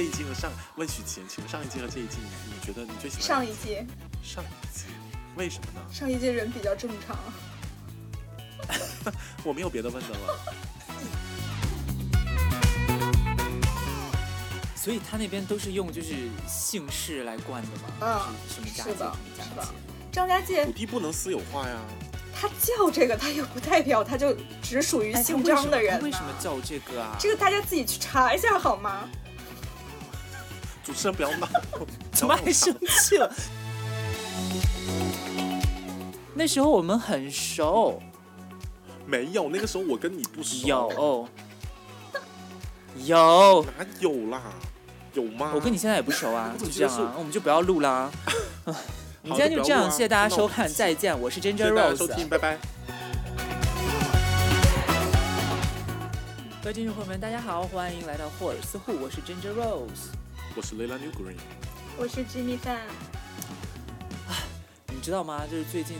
这一季和上问许晴，请问上一季和这一季，你你觉得你最喜欢上一季，上一季？为什么呢？上一季人比较正常。我没有别的问的了。所以他那边都是用就是姓氏来冠的吗？嗯就是什么家是的界什么家是的界。张家界土地不能私有化呀。他叫这个，他又不代表他就只属于姓张的人、他为什么？叫这个啊？这个大家自己去查一下好吗？主持人 不要闹，怎么还生气了？那时候我们很熟，没有，那个时候我跟你不熟。有有，哪有啦？有吗？我跟你现在也不熟啊，就这样啊，我们就不要录啦。你好今天就这样，谢谢大家收看，再见，我是谢 Ginger 谢大家收 Rose。听，拜拜。各位听众朋友们，大家好，欢迎来到霍尔斯户，我是 Ginger Rose。我是 Layla New Green。我是 Jimmy Fan，你知道吗？就是最近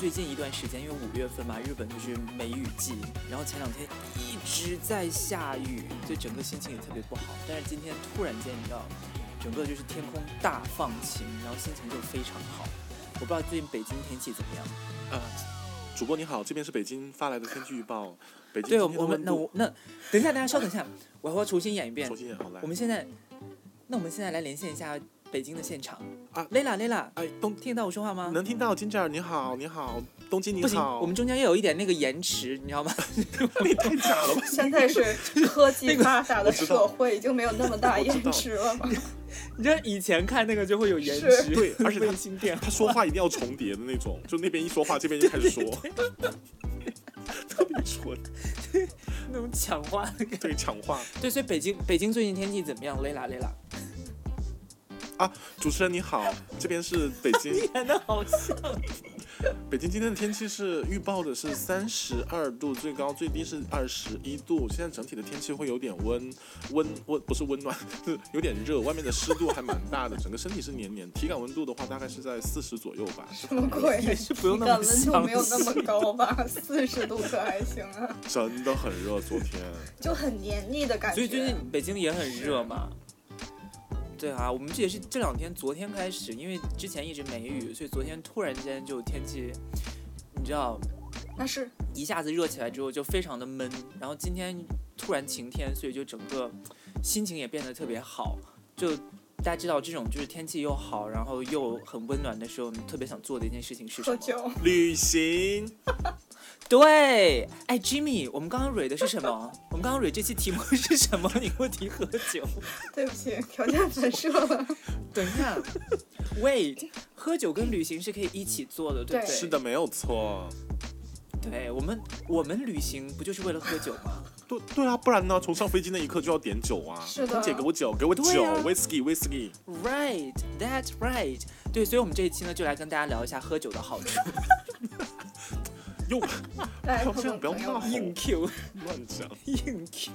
最近一段时间，因为五月份嘛，日本就是梅雨季，然后前两天一直在下雨，所以整个心情也特别不好。但是今天突然间，你知道，整个就是天空大放晴，然后心情就非常好。我不知道最近北京天气怎么样？呃，主播你好，这边是北京发来的天气预报。北京对，我我们那我那 等一下，大家稍等一下，我还要重新演一遍重。新演好来我。们现在，那我们现在来连线一下北京的现场啊，Layla Layla，哎，东听得到我说话吗？能听到金姐你好，你好，东京你不行，好。我们中间要有一点那个延迟，你知道吗？你太假了吧？现在是科技发达的社会，已经没有那么大延迟了吧？你知道以前看那个就会有延迟，对而且它卫星电他说话一定要重叠的那种，就那边一说话，这边就开始说，特别蠢，那种抢话的感觉。对，抢话对，所以北京北京最近天气怎么样？雷拉雷拉，啊！主持人你好，这边是北京，演的好像。北京今天的天气是预报的是三十二度，最高最低是二十一度。现在整体的天气会有点温温温，不是温暖，是 有点热，外面的湿度还蛮大的，整个身体是黏黏，体感温度的话大概是在四十左右吧。什么鬼？也是不用那么体感温度没有那么高吧？四十度可还行啊，真的很热，昨天。就很黏腻的感觉。所以最近北京也很热嘛。对啊，我们这也是这两天，昨天开始，因为之前一直没雨，所以昨天突然间就天气，你知道，那是一下子热起来之后就非常的闷，然后今天突然晴天，所以就整个心情也变得特别好。就大家知道这种就是天气又好，然后又很温暖的时候，你特别想做的一件事情是什么？喝酒。旅行，对，哎，Jimmy，我们刚刚蕊的是什么？我们刚刚蕊这期题目是什么？你给我提喝酒。对不起，条件反射了。等一下，Wait，喝酒跟旅行是可以一起做的，对不对？是的，没有错。对我们，我们旅行不就是为了喝酒吗？对对啊，不然呢？从上飞机那一刻就要点酒啊！是的空姐给我酒，给我酒啊，whisky whisky。Right, that's right。对，所以我们这一期呢，就来跟大家聊一下喝酒的好处。又来，这样不要闹硬 Q，乱讲。硬 Q，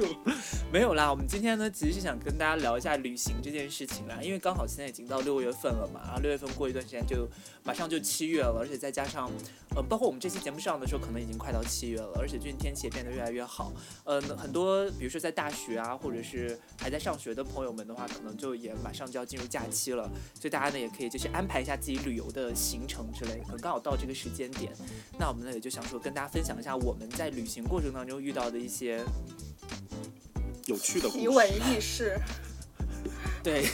没有啦。我们今天呢，其实是想跟大家聊一下旅行这件事情啦，因为刚好现在已经到六月份了嘛，然后六月份过一段时间就马上就七月了，而且再加上，呃，包括我们这期节目上的时候，可能已经快到七月了，而且最近天气也变得越来越好。呃，很多比如说在大学啊，或者是还在上学的朋友们的话，可能就也马上就要进入假期了，所以大家呢也可以就是安排一下自己旅游的行程之类的，可能刚好到这个时间点，那我们呢也就想说跟大家分享一下我们在旅行过程当中遇到的一些有趣的故奇闻事，异事、对，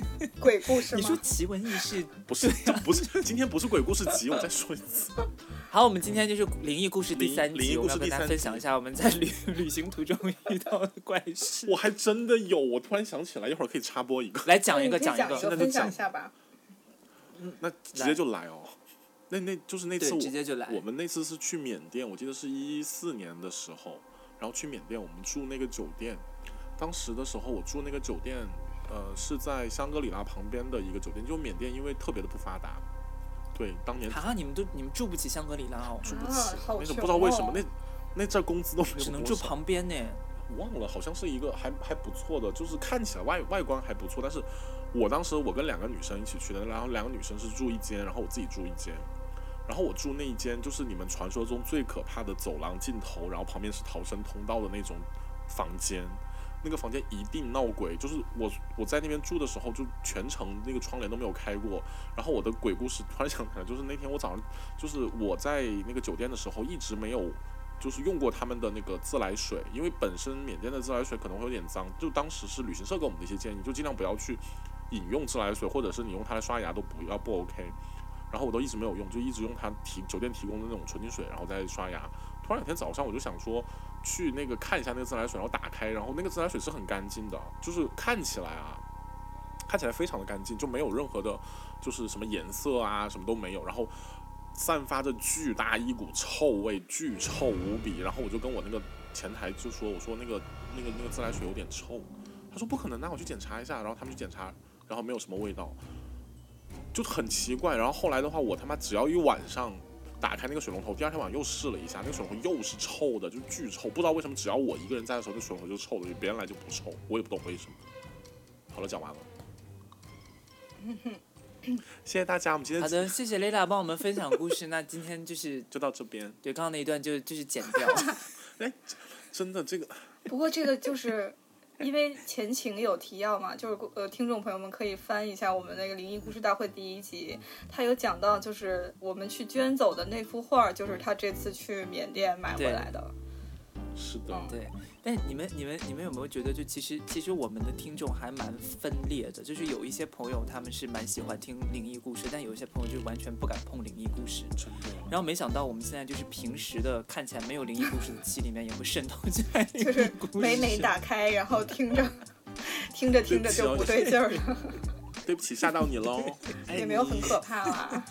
鬼故事你说？奇闻异事。不是，这不是，今天不是鬼故事集，我再说一次。好，我们今天就是灵异故事第三集，灵异故我们要跟大家事第三集分享一下我们在旅 旅行途中遇到的怪事。我还真的有，我突然想起来，一会儿可以插播一个，来讲一个，讲一个，那就分享讲一下吧。那直接就来哦。那那就是那次，我直接就来。我们那次是去缅甸，我记得是一四年的时候，然后去缅甸，我们住那个酒店。当时的时候，我住那个酒店，呃，是在香格里拉旁边的一个酒店。就缅甸因为特别的不发达，对，当年啊，你们都你们住不起香格里拉哦，住不啊起，那个不知道为什么哦那那阵儿工资都没有只能住旁边呢。忘了，好像是一个还还不错的，就是看起来外外观还不错。但是我当时我跟两个女生一起去的，然后两个女生是住一间，然后我自己住一间。然后我住那一间就是你们传说中最可怕的走廊尽头，然后旁边是逃生通道的那种房间。那个房间一定闹鬼。就是我我在那边住的时候，就全程那个窗帘都没有开过。然后我的鬼故事突然想起来，就是那天我早上，就是我在那个酒店的时候，一直没有就是用过他们的那个自来水，因为本身缅甸的自来水可能会有点脏。就当时是旅行社给我们的一些建议，就尽量不要去饮用自来水，或者是你用它来刷牙都不要不 OK。然后我都一直没有用，就一直用它提酒店提供的那种纯净水，然后再刷牙。突然有天早上，我就想说去那个看一下那个自来水，然后打开，然后那个自来水是很干净的，就是看起来啊，看起来非常的干净，就没有任何的，就是什么颜色啊，什么都没有，然后散发着巨大一股臭味，巨臭无比。然后我就跟我那个前台就说，我说那个那个那个自来水有点臭，他说不可能，那我去检查一下。然后他们去检查，然后没有什么味道。就很奇怪，然后后来的话，我他妈只要一晚上打开那个水龙头，第二天晚上又试了一下，那个水龙头又是臭的，就巨臭，不知道为什么，只要我一个人在的时候，那水龙头就臭的，别人来就不臭，我也不懂为什么。好了，讲完了。谢谢大家，我们今天好的，谢谢 Lila 帮我们分享故事。那今天就是 就到这边。对，刚刚那一段就就是剪掉。哎，真的这个。不过这个就是。因为前情有提要嘛，就是呃，听众朋友们可以翻一下我们那个灵异故事大会第一集，他有讲到，就是我们去捐走的那幅画，就是他这次去缅甸买回来的。是的，对。但你们、你们、你们有没有觉得，就其实其实我们的听众还蛮分裂的，就是有一些朋友他们是蛮喜欢听灵异故事，但有一些朋友就完全不敢碰灵异故事。真的。然后没想到我们现在就是平时的看起来没有灵异故事的期里面也会渗透进来，就是每每打开然后听着，听着听着就不对劲儿了。对不起，吓到你喽。也没有很可怕啦。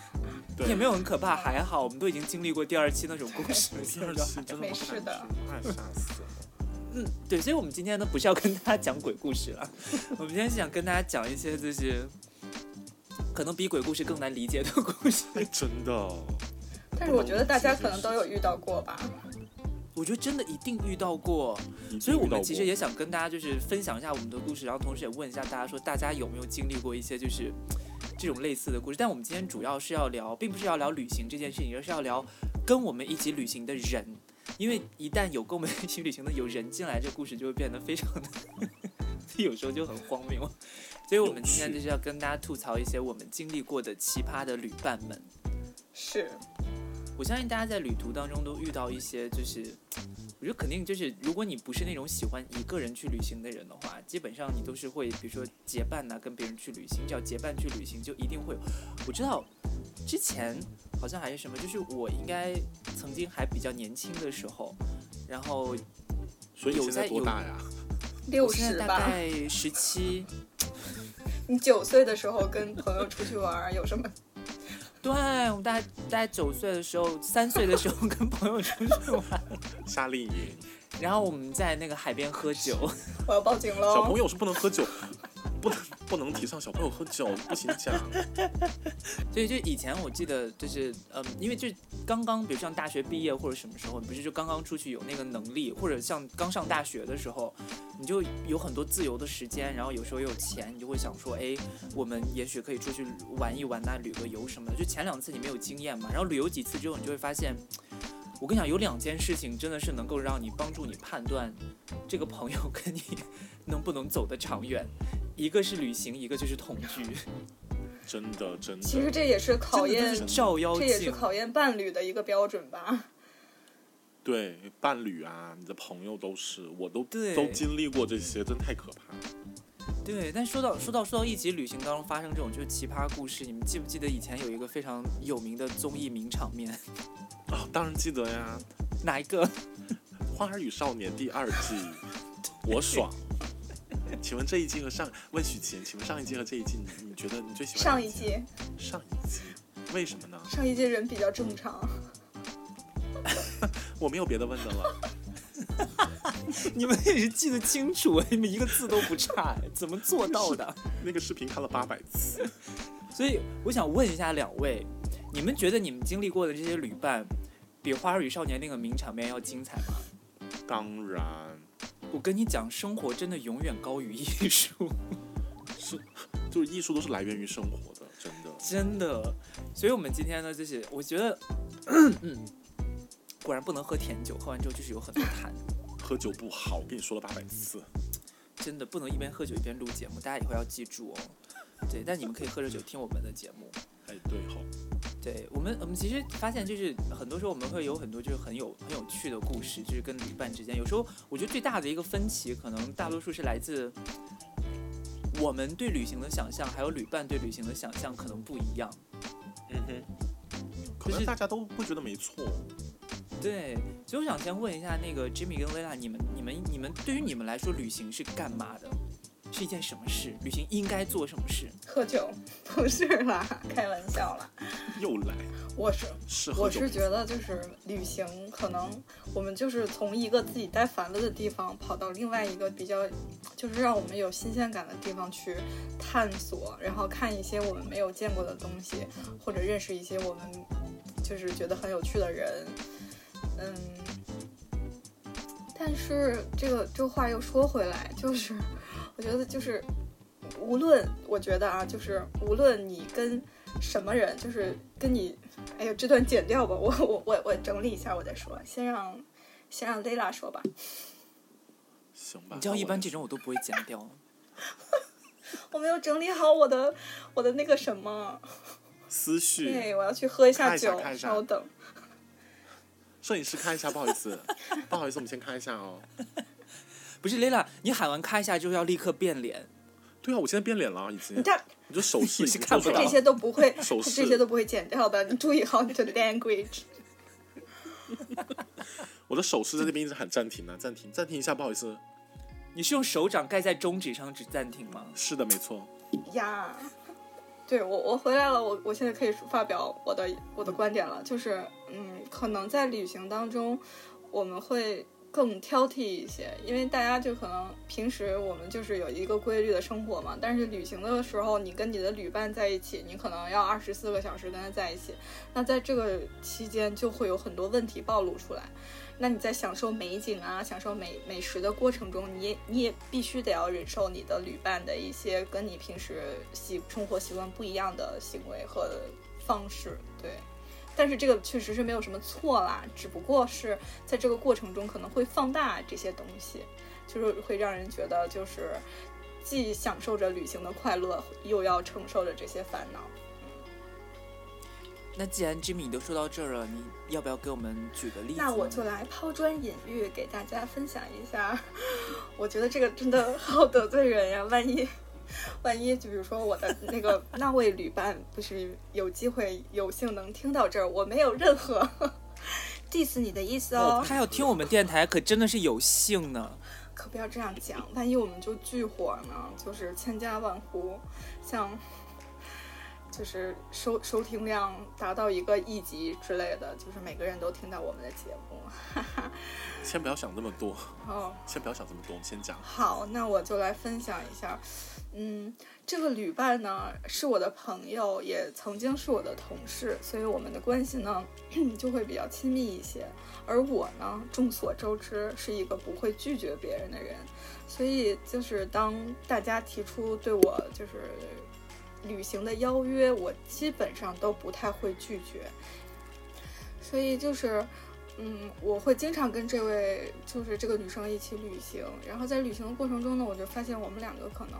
也没有很可怕，还好我们都已经经历过第二期那种故事，第二期真的没事的，太吓死了。嗯，对，所以，我们今天呢不是要跟大家讲鬼故事了，我们今天是想跟大家讲一些就是可能比鬼故事更难理解的故事。真的。但是我觉得大家可能都有遇到过吧。我觉得真的一定遇到过，所以我们其实也想跟大家就是分享一下我们的故事，然后同时也问一下大家说，大家有没有经历过一些就是这种类似的故事？但我们今天主要是要聊，并不是要聊旅行这件事情，而是要聊跟我们一起旅行的人。因为一旦有跟我们一起旅行的有人进来，这故事就会变得非常的 有时候就很荒谬。所以我们今天就是要跟大家吐槽一些我们经历过的奇葩的旅伴们。是，我相信大家在旅途当中都遇到一些，就是我觉得肯定就是，如果你不是那种喜欢一个人去旅行的人的话，基本上你都是会，比如说结伴呐，跟别人去旅行。只要结伴去旅行，就一定会有。我知道之前。好像还是什么，就是我应该曾经还比较年轻的时候，然后所以有在多大呀？六十吧，大概 十七。你九岁的时候跟朋友出去玩有什么？对，我们大概大概九岁的时候，三岁的时候跟朋友出去玩，夏令营，然后我们在那个海边喝酒。我要报警了！小朋友是不能喝酒。不能 不能提倡小朋友喝酒，不行讲。所以就以前我记得就是，嗯，因为就刚刚，比如像大学毕业或者什么时候，不是就刚刚出去有那个能力，或者像刚上大学的时候，你就有很多自由的时间，然后有时候有钱，你就会想说，哎，我们也许可以出去玩一玩呐，旅个游什么的。就前两次你没有经验嘛，然后旅游几次之后，你就会发现，我跟你讲，有两件事情真的是能够让你帮助你判断这个朋友跟你能不能走得长远。一个是旅行，一个就是同居，真的真的。其实这也是考验照妖镜这也是考验伴侣的一个标准吧。对，伴侣啊，你的朋友都是，我都都经历过这些，真太可怕。对，但说到说到说到一起旅行当中发生这种就是奇葩故事，你们记不记得以前有一个非常有名的综艺名场面？啊，当然记得呀。哪一个？《花儿与少年》第二季，我爽。请问这一季和上问许晴，请问上一季和这一季，你你觉得你最喜欢上一季？上一季，为什么呢？上一季人比较正常。我没有别的问的了。你们也是记得清楚，你们一个字都不差，怎么做到的？那个视频看了八百次。所以我想问一下两位，你们觉得你们经历过的这些旅伴，比《花儿与少年》那个名场面要精彩吗？当然。我跟你讲，生活真的永远高于艺术，是，就是艺术都是来源于生活的，真的，真的。所以，我们今天呢，就是我觉得，嗯，果然不能喝甜酒，喝完之后就是有很多痰。喝酒不好，我跟你说了八百次。真的不能一边喝酒一边录节目，大家以后要记住哦。对，但你们可以喝着酒听我们的节目。哎，对吼，对我们，我们其实发现就是很多时候我们会有很多就是很有很有趣的故事，就是跟旅伴之间。有时候我觉得最大的一个分歧，可能大多数是来自我们对旅行的想象，还有旅伴对旅行的想象可能不一样。嗯哼，可能大家都会觉得没错。对，所以我想先问一下那个 Jimmy 跟 Lila，你们、你们、你们对于你们来说，旅行是干嘛的？是一件什么事？旅行应该做什么事？喝酒，不是啦，开玩笑啦。又来，我是是我是觉得就是旅行，可能我们就是从一个自己待烦了的地方，跑到另外一个比较，就是让我们有新鲜感的地方去探索，然后看一些我们没有见过的东西，或者认识一些我们就是觉得很有趣的人，嗯。但是这个这话又说回来，就是我觉得就是无论我觉得啊，就是无论你跟什么人，就是跟你，哎呀，这段剪掉吧，我我我我整理一下，我再说，先让先让 Lila 说吧。行吧。你知道一般这种我都不会剪掉。我没有整理好我的我的那个什么思绪。对，我要去喝一下酒，稍等。摄影师看一下，不好意思，不好意思，我们先看一下哦。不是 Lila，你喊完看一下就要立刻变脸。对啊，我现在变脸了，已经。你这，你这手势是 看不到。这些都不会，手势这些都不会剪掉的。你注意好你的 language。我的手势在那边一直喊暂停呢，暂停，暂停一下，不好意思。你是用手掌盖在中指上指暂停吗？是的，没错。呀。对我，我回来了，我我现在可以发表我的我的观点了，就是，嗯，可能在旅行当中，我们会更挑剔一些，因为大家就可能平时我们就是有一个规律的生活嘛，但是旅行的时候，你跟你的旅伴在一起，你可能要二十四个小时跟他在一起，那在这个期间就会有很多问题暴露出来。那你在享受美景啊、享受美美食的过程中，你也你也必须得要忍受你的旅伴的一些跟你平时习生活习惯不一样的行为和方式，对。但是这个确实是没有什么错啦，只不过是在这个过程中可能会放大这些东西，就是会让人觉得就是既享受着旅行的快乐，又要承受着这些烦恼。那既然 Jimmy 你都说到这儿了，你要不要给我们举个例子？那我就来抛砖引玉，给大家分享一下。我觉得这个真的好得罪人呀！万一，万一就比如说我的那个 那位旅伴不是有机会有幸能听到这儿，我没有任何 diss 你的意思哦。他要听我们电台，可真的是有幸呢。可不要这样讲，万一我们就巨火呢？就是千家万户，像。就是收收听量达到一个亿级之类的，就是每个人都听到我们的节目。先不要想那么多哦，先不要想这么多，先讲。好，那我就来分享一下。嗯，这个旅伴呢是我的朋友，也曾经是我的同事，所以我们的关系呢 就会比较亲密一些。而我呢，众所周知是一个不会拒绝别人的人，所以就是当大家提出对我就是。旅行的邀约，我基本上都不太会拒绝，所以就是，嗯，我会经常跟这位就是这个女生一起旅行。然后在旅行的过程中呢，我就发现我们两个可能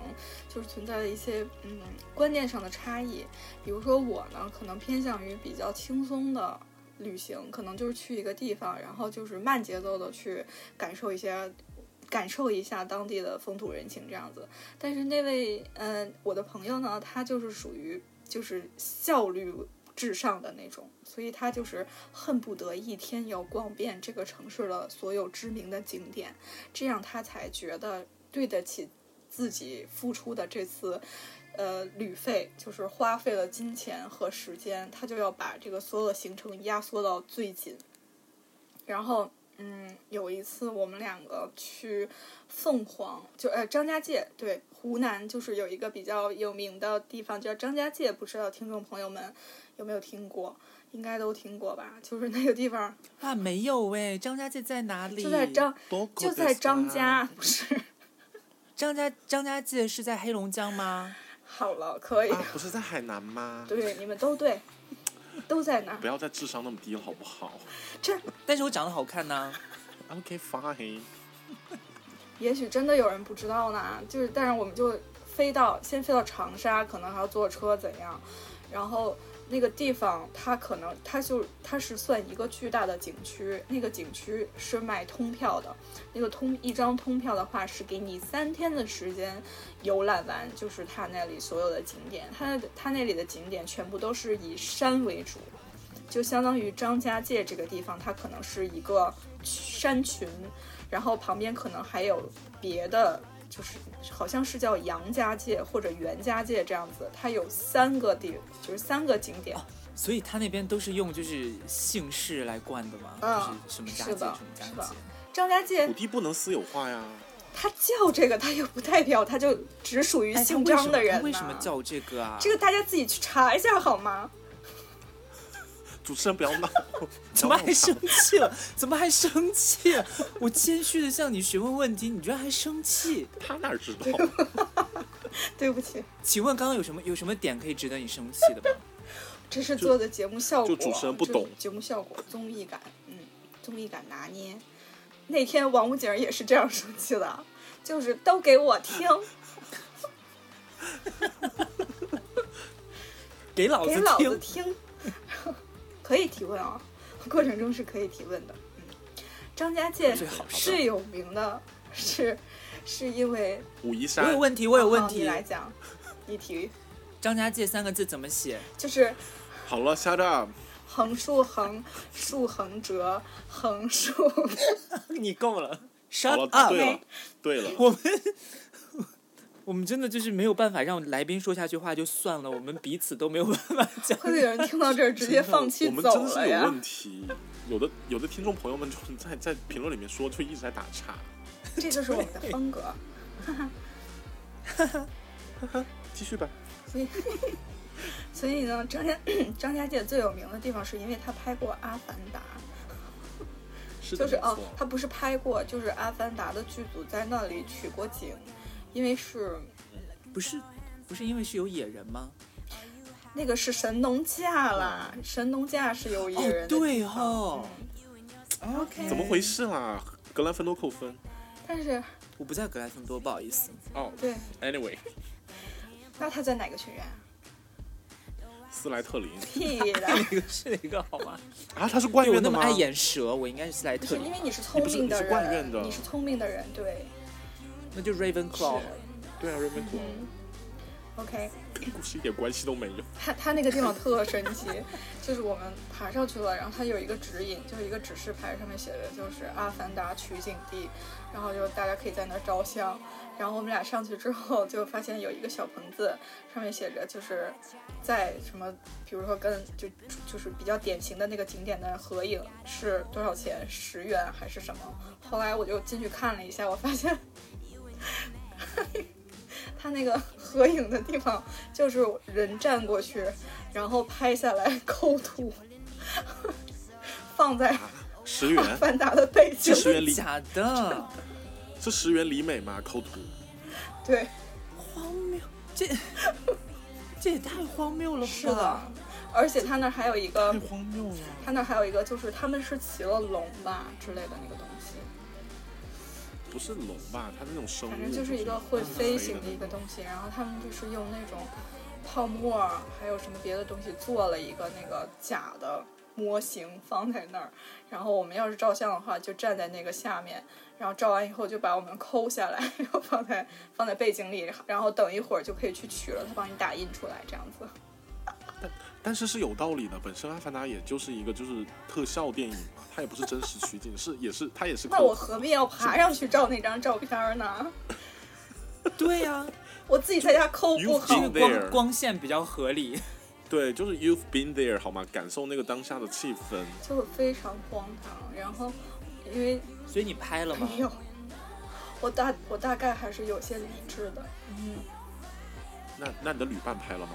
就是存在了一些嗯观念上的差异。比如说我呢，可能偏向于比较轻松的旅行，可能就是去一个地方，然后就是慢节奏的去感受一些。感受一下当地的风土人情这样子，但是那位嗯，我的朋友呢，他就是属于就是效率至上的那种，所以他就是恨不得一天要逛遍这个城市的所有知名的景点，这样他才觉得对得起自己付出的这次呃旅费，就是花费了金钱和时间，他就要把这个所有的行程压缩到最紧，然后。嗯，有一次我们两个去凤凰，就呃张家界，对，湖南就是有一个比较有名的地方叫张家界，不知道听众朋友们有没有听过？应该都听过吧？就是那个地方啊，没有喂，张家界在哪里？就在张，就在张家，不是？张家张家界是在黑龙江吗？好了，可以。不是在海南吗？对，你们都对。都在那儿。不要再智商那么低了，好不好？这，但是我长得好看呢。OK fine。也许真的有人不知道呢，就是但是我们就飞到先飞到长沙，可能还要坐车怎样，然后那个地方它可能它就它是算一个巨大的景区，那个景区是卖通票的，那个通一张通票的话是给你三天的时间游览完，就是它那里所有的景点，它它那里的景点全部都是以山为主。就相当于张家界这个地方，它可能是一个山群，然后旁边可能还有别的，就是好像是叫杨家界或者袁家界这样子，它有三个地，就是三个景点。所以他那边都是用就是姓氏来冠的吗？嗯就是什么家界什么家界。张家界土地不能私有化呀。他叫这个，他又不代表他就只属于姓张的人、呐。他为什么叫这个啊？这个大家自己去查一下好吗？主持人不要闹，怎么还生气了？怎么还生气？我谦虚的向你询问问题，你居然还生气？他哪知道？对不起，请问刚刚有什么有什么点可以值得你生气的吗？这是做的节目效果，就主持人不懂节目效果，综艺感，嗯，综艺感拿捏。那天王府井也是这样生气的，就是都给我听，给老子给老子听！听，可以提问啊，过程中是可以提问的。嗯，张家界最好是是有名的，是 是因为武夷山我有问题，我有问题。来讲，你提张家界三个字怎么写？就是好了，shut up。横竖横竖横折横竖，你够了好，shut 了，up！对了，对了，我们我们真的就是没有办法让来宾说下去话就算了，我们彼此都没有办法讲。会不会有人听到这儿直接放弃我们走真的是有？问题。有的有的听众朋友们就是在在评论里面说，就一直在打岔。这就是我们的风格。哈哈。哈哈继续吧。所以，所以呢，张家张家界最有名的地方是因为他拍过《阿凡达》，是，就是哦，他不是拍过，就是《阿凡达》的剧组在那里取过景，因为是不是不是因为是有野人吗？那个是神农架啦，神农架是有野人的哦对地方哦嗯 OK，怎么回事啦？格兰芬多扣分。但是我不在格兰芬多，不好意思。哦对，，anyway，那他在哪个学院？斯莱特林屁的，那个是哪个好吗？啊，他是怪院的吗？我那么爱演蛇，我应该是斯莱特林，是因为你是聪你不是明的你是官人，你是聪明的人，对，那就 Ravenclaw 是。对啊，瑞文国嗯，OK。跟故事一点关系都没有。它它那个地方特神奇，就是我们爬上去了，然后它有一个指引，就是一个指示牌，上面写的就是《阿凡达》取景地，然后就大家可以在那儿照相。然后我们俩上去之后，就发现有一个小棚子，上面写着就是在什么，比如说跟就就是比较典型的那个景点的合影是多少钱，十元还是什么？后来我就进去看了一下，我发现。他那个合影的地方就是人站过去，然后拍下来抠图，放在十《阿元凡达》的背景这。十元里假的，是十元里美吗？抠图。对，荒谬，这这也太荒谬了吧？是的，而且他那儿还有一个太，荒谬了。他那儿还有一个就是他们是骑了龙吧之类的那个东西，不是龙吧？它是那种生物，反正就是一个会飞行的一个东西。然后他们就是用那种泡沫还有什么别的东西做了一个那个假的模型放在那儿。然后我们要是照相的话，就站在那个下面，然后照完以后就把我们抠下来，然后放在放在背景里，然后等一会儿就可以去取了，他帮你打印出来这样子。但是是有道理的。本身《阿凡达》也就是一个就是特效电影嘛，它也不是真实取景，是也是它也是那我何必要爬上去照那张照片呢？对呀、我自己在家抠不好光光线比较合理。对，就是 you've been there 好吗？感受那个当下的气氛。就是非常荒唐。然后因为所以你拍了吗？没有，我大我大概还是有些理智的。嗯，那那你的旅伴拍了吗？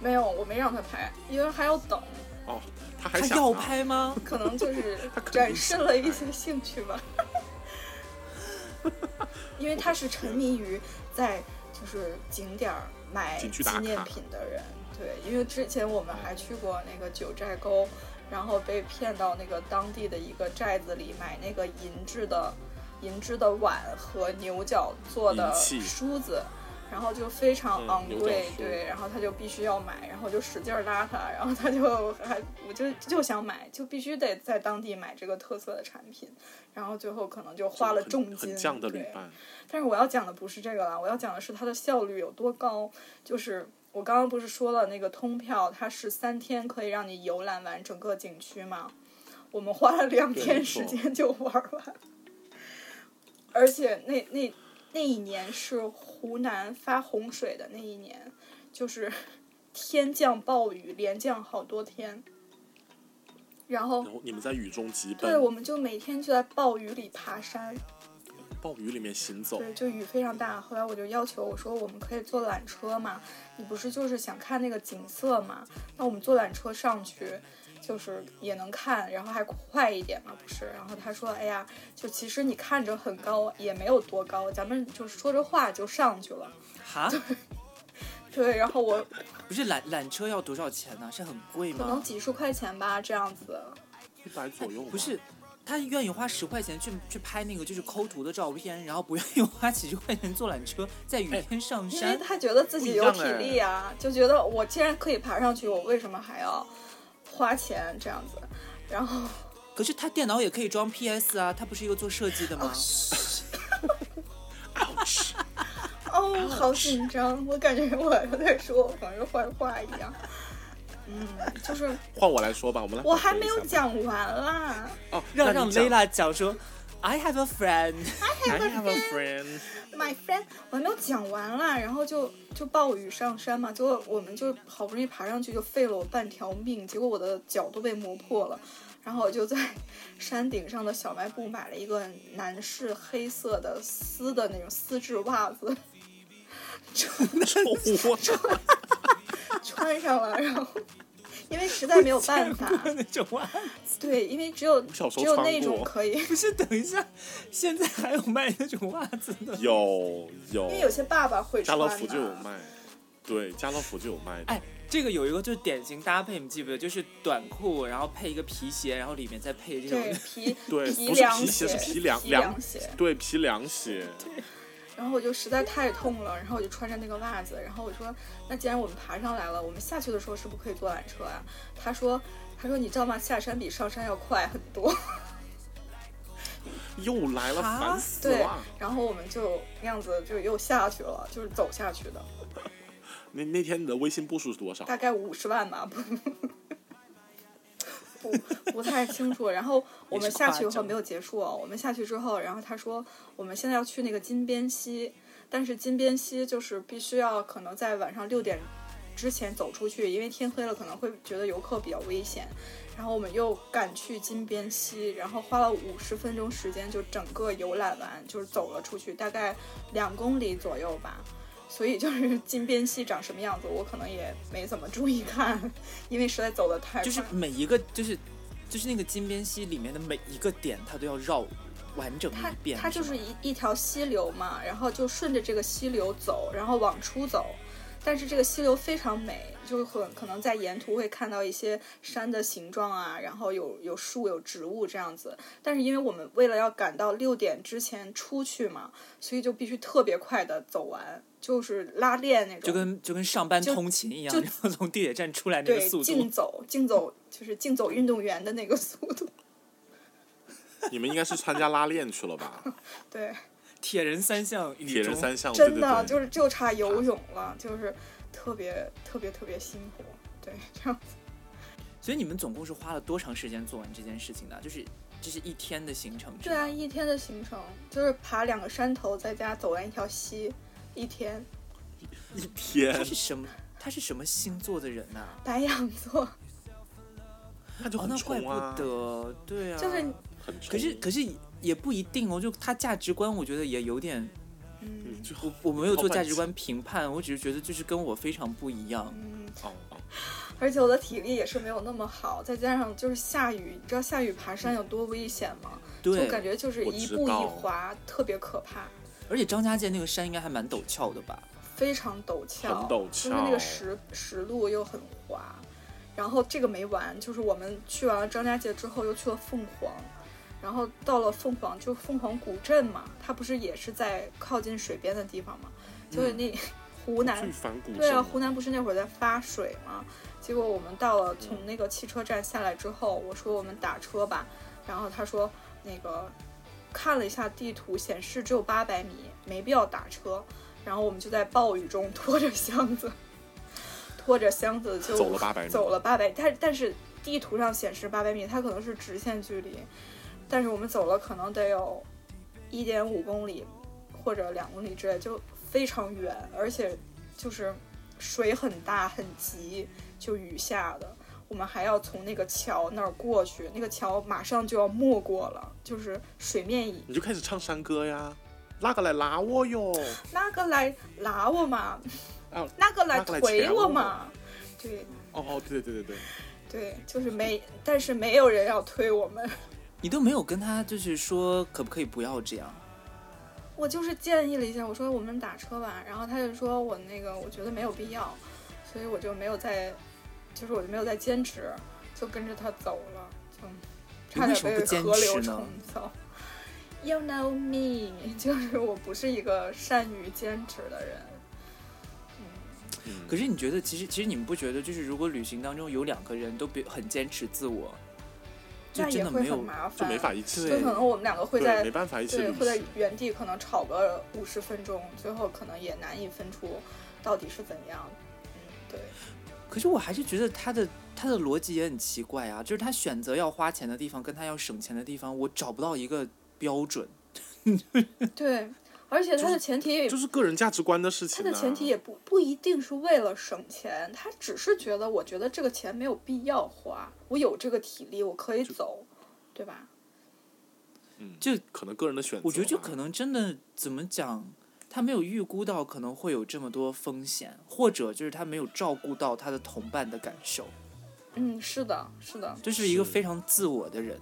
没有，我没让他拍，因为还要等，哦，他还他要拍吗？可能就是 展示了一些兴趣吧。因为他是沉迷于在就是景点儿买纪念品的人，对，因为之前我们还去过那个九寨沟，然后被骗到那个当地的一个寨子里买那个银质的银质的碗和牛角做的梳子。然后就非常嗯昂贵，梳对，然后他就必须要买，然后就使劲儿拉他，然后他就还我就就想买，就必须得在当地买这个特色的产品，然后最后可能就花了重金，很降的旅对伴，但是我要讲的不是这个了，我要讲的是它的效率有多高。就是我刚刚不是说了那个通票，它是三天可以让你游览完整个景区吗？我们花了两天时间就玩完，而且那那那一年是湖南发洪水的那一年，就是 天降暴雨，连降好多天，然后然后你们在雨中急对，我，们就每天就在暴雨里爬山。暴雨里面行走，对，就雨非常大。后来我就要求我说，我们可以坐缆车嘛？你不是就是想看那个景色嘛？那我们坐缆车上去，就是也能看，然后还快一点嘛，不是？然后他说，哎呀，就其实你看着很高，也没有多高，咱们就说着话就上去了。哈，对，然后我不是缆缆车要多少钱呢？是很贵吗可能？几十块钱吧，这样子。一百左右吧，不是，他愿意花十块钱去去拍那个就是抠图的照片，然后不愿意花几十块钱坐缆车在雨哎天上山因为。他觉得自己有体力啊，就觉得我既然可以爬上去，我为什么还要花钱这样子？然后可是他电脑也可以装 PS 啊，他不是一个做设计的吗？ouch，哦，好紧张，我感觉我又在说我朋友坏话一样。嗯，就是换我来说吧，我们来我还没有讲完啦。哦，让让那你讲 Layla 讲说，I have a friend。I have a friend，My friend，我还没有讲完啦，然后就就暴雨上山嘛，结果我们就好不容易爬上去，就费了我半条命，结果我的脚都被磨破了，然后我就在 山顶上的小卖部买了一个男士黑色的丝的那种丝质袜子，穿 穿上了，然后因为实在没有办法，那种袜，对，因为只有小时候只有那穿过种可以，不是？等一下，现在还有卖那种袜子的？有有，因为有些爸爸会穿。家乐福就有卖，对，家乐福就有卖的。哎，这个有一个就是典型搭配，你记不记得？就是短裤，然后配一个皮鞋，然后里面再配这种对皮对皮不是凉皮鞋是皮凉皮凉凉鞋。对，皮凉鞋，然后我就实在太痛了，然后我就穿着那个袜子，然后我说，那既然我们爬上来了，我们下去的时候是不是可以坐缆车啊？他说，他说你知道吗？下山比上山要快很多。又来了，啊烦死对了。，然后我们就那样子就又下去了，就是走下去的，那那天你的微信步数是多少？大概五十万吧，不不太清楚。然后我们下去以后没有结束，我们下去之后，然后他说我们现在要去那个金边溪，但是金边溪就是必须要可能在晚上六点之前走出去，因为天黑了可能会觉得游客比较危险。然后我们又赶去金边溪，然后花了五十分钟时间就整个游览完，就是走了出去，大概两公里左右吧。所以就是金边溪长什么样子，我可能也没怎么注意看，因为实在走的太快。就是每一个就是就是那个金边溪里面的每一个点，它都要绕完整它一遍。它就是一一条溪流嘛，然后就顺着这个溪流走，然后往出走。但是这个溪流非常美，就是很可能在沿途会看到一些山的形状啊，然后有有树有植物这样子。但是因为我们为了要赶到六点之前出去嘛，所以就必须特别快的走完，就是拉练那种。就跟就跟上班通勤一样，就然后从地铁站出来那个对速度。竞走竞走就是竞走运动员的那个速度。你们应该是参加拉练去了吧？对，铁人三项铁人，三项，真的对对对就是就差游泳了，就是特别特别特别辛苦。对，这样子所以你们总共是花了多长时间做完这件事情的？就是这是一天的行程。对啊，，一天的行程就是爬两个山头，再加走完一条溪，一天。一天？他是什么？他是什么星座的人呐、白羊座。哦，那就很那怪不冲啊，得，对啊。就是，很冲。可是可是也不一定哦，就他价值观，我觉得也有点，嗯。我我没有做价值观评判，我只是觉得就是跟我非常不一样。嗯，哦哦，而且我的体力也是没有那么好，再加上就是下雨，你知道下雨爬山有多危险吗？就，感觉就是一步一滑，特别可怕，而且张家界那个山应该还蛮陡峭的吧？非常陡峭，很陡就是那个石石路又很滑。然后这个没完，就是我们去完了张家界之后，又去了凤凰，然后到了凤凰，就凤凰古镇嘛，它不是也是在靠近水边的地方嘛？所以那湖南对啊，湖南不是那会儿在发水吗？结果我们到了从那个汽车站下来之后，我说我们打车吧，然后他说那个看了一下地图，显示只有八百米，没必要打车。然后我们就在暴雨中拖着箱子，拖着箱子就走了八百米走了八百，但但是地图上显示八百米，它可能是直线距离，但是我们走了可能得有一点五公里或者两公里之类，就非常远，而且就是水很大很急，就雨下的。我们还要从那个桥那儿过去，那个桥马上就要没过了，就是水面已你就开始唱山歌呀，那个来拉我哟，那个来拉我嘛，啊，那个来推我嘛，对哦哦，对对对对对，对，就是没，但是没有人要推我们。你都没有跟他就是说可不可以不要这样？我就是建议了一下，我说我们打车吧，然后他就说我那个我觉得没有必要，所以我就没有再，就是我就没有再坚持，就跟着他走了，就差点被河流冲走。You know me，就是我不是一个善于坚持的人。嗯，可是你觉得，其实其实你们不觉得，就是如果旅行当中有两个人都比很坚持自我，就那也会真的没有很麻烦，就没法一起，就可能我们两个会，在没办法一起会在。原地可能吵个五十分钟，最后可能也难以分出到底是怎样。嗯，对，可是我还是觉得他的他的逻辑也很奇怪啊，就是他选择要花钱的地方跟他要省钱的地方，我找不到一个标准。对，而且他的前提也，就是个人价值观的事情、啊。它的前提也不不一定是为了省钱，他只是觉得我觉得这个钱没有必要花，我有这个体力我可以走，对吧？嗯，就可能个人的选择吧。我觉得就可能真的怎么讲，他没有预估到可能会有这么多风险，或者就是他没有照顾到他的同伴的感受，嗯，是的，是的，就是一个非常自我的人。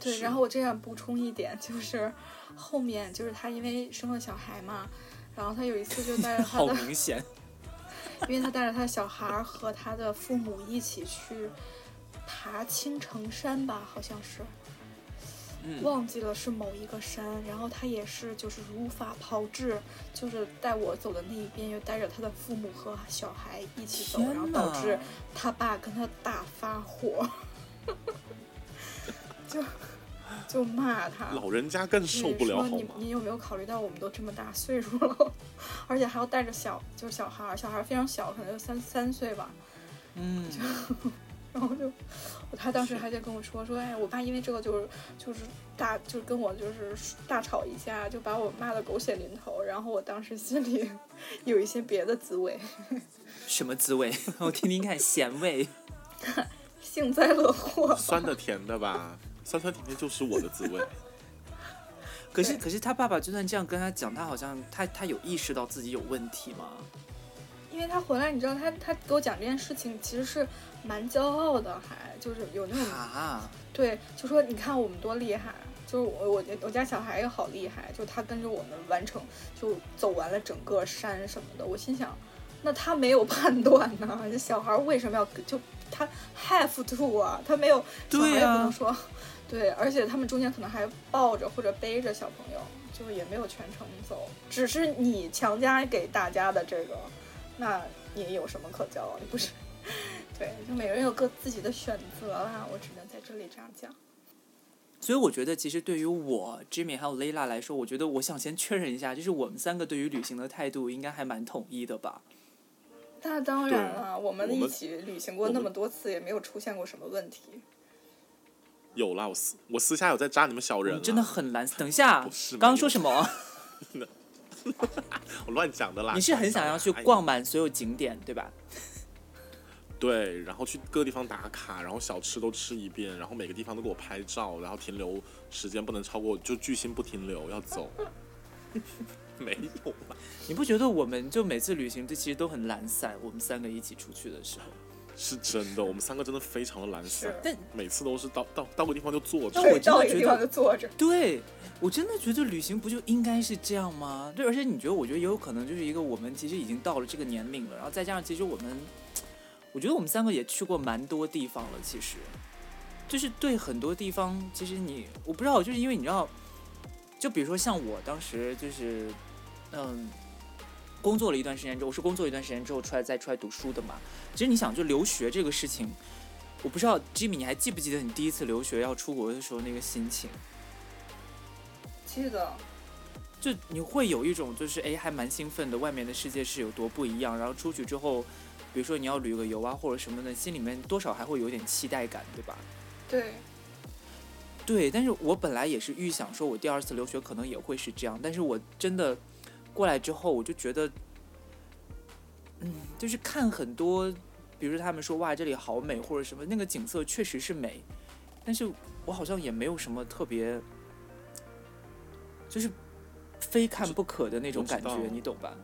对。然后我这样补充一点，就是后面就是他因为生了小孩嘛，然后他有一次就带着他好的明显，因为他带着他的小孩和他的父母一起去爬青城山吧，好像是，嗯，忘记了是某一个山。然后他也是就是如法炮制，就是带我走的那一边，又带着他的父母和小孩一起走，然后导致他爸跟他大发火，就就骂他。老人家更受不了，好说你？你有没有考虑到我们都这么大岁数了，而且还要带着小就是小孩儿，小孩儿非常小，可能就三三岁吧。嗯，然后就他当时还在跟我说说，哎，我爸因为这个就是就是大就是跟我就是大吵一架，就把我骂的狗血淋头。然后我当时心里 有一些别的滋味，什么滋味？我听听看，咸味。幸灾乐祸。酸的甜的吧，酸酸甜甜就是我的滋味。可是可是他爸爸就算这样跟他讲，他好像他他有意识到自己有问题吗？因为他回来，你知道他他给我讲这件事情，其实是蛮骄傲的，还就是有那种啊，对，就说你看我们多厉害，就是我我我家小孩也好厉害，就他跟着我们完成，就走完了整个山什么的。我心想，那他没有判断呢，这小孩为什么要就他 have to 啊？他没有，小孩对也不能啊说，对，而且他们中间可能还抱着或者背着小朋友，就是也没有全程走，只是你强加给大家的这个，那你有什么可骄傲？你不是？对，就每个人有各自己的选择啦，我只能在这里这样讲。所以我觉得其实对于我 Jimmy 还有 Layla 来说，我觉得我想先确认一下，就是我们三个对于旅行的态度应该还蛮统一的吧？那当然了，我们一起旅行过那么多次，也没有出现过什么问题。有啦，我私我私下有在扎你们小人啦，真的很难。等一下，刚刚说什么？我乱讲的啦。你是很想要去哎逛满所有景点，对吧？对，然后去各个地方打卡，然后小吃都吃一遍，然后每个地方都给我拍照，然后停留时间不能超过，就巨星不停留，要走。没有吧，你不觉得我们就每次旅行，这其实都很懒散？我们三个一起出去的时候，是真的，我们三个真的非常的懒散，但每次都是到到到个地方就坐着。我，真的觉得到一个地方就坐着。对我真的觉得旅行不就应该是这样吗？对，而且你觉得，我觉得也有可能就是一个我们其实已经到了这个年龄了，然后再加上其实我们，我觉得我们三个也去过蛮多地方了，其实。就是对很多地方，其实你我不知道，就是因为你知道，就比如说像我当时就是，嗯，工作了一段时间之后，我是工作一段时间之后出来再出来读书的嘛。其实你想，就留学这个事情，我不知道 Jimmy 你还记不记得你第一次留学要出国的时候那个心情？记得就你会有一种就是哎还蛮兴奋的，外面的世界是有多不一样，然后出去之后，比如说你要旅个游啊或者什么的，心里面多少还会有点期待感，对吧？对，对，但是我本来也是预想说，我第二次留学可能也会是这样，但是我真的过来之后，我就觉得，嗯，就是看很多，比如说他们说哇这里好美或者什么，那个景色确实是美，但是我好像也没有什么特别，就是非看不可的那种感觉你懂吧？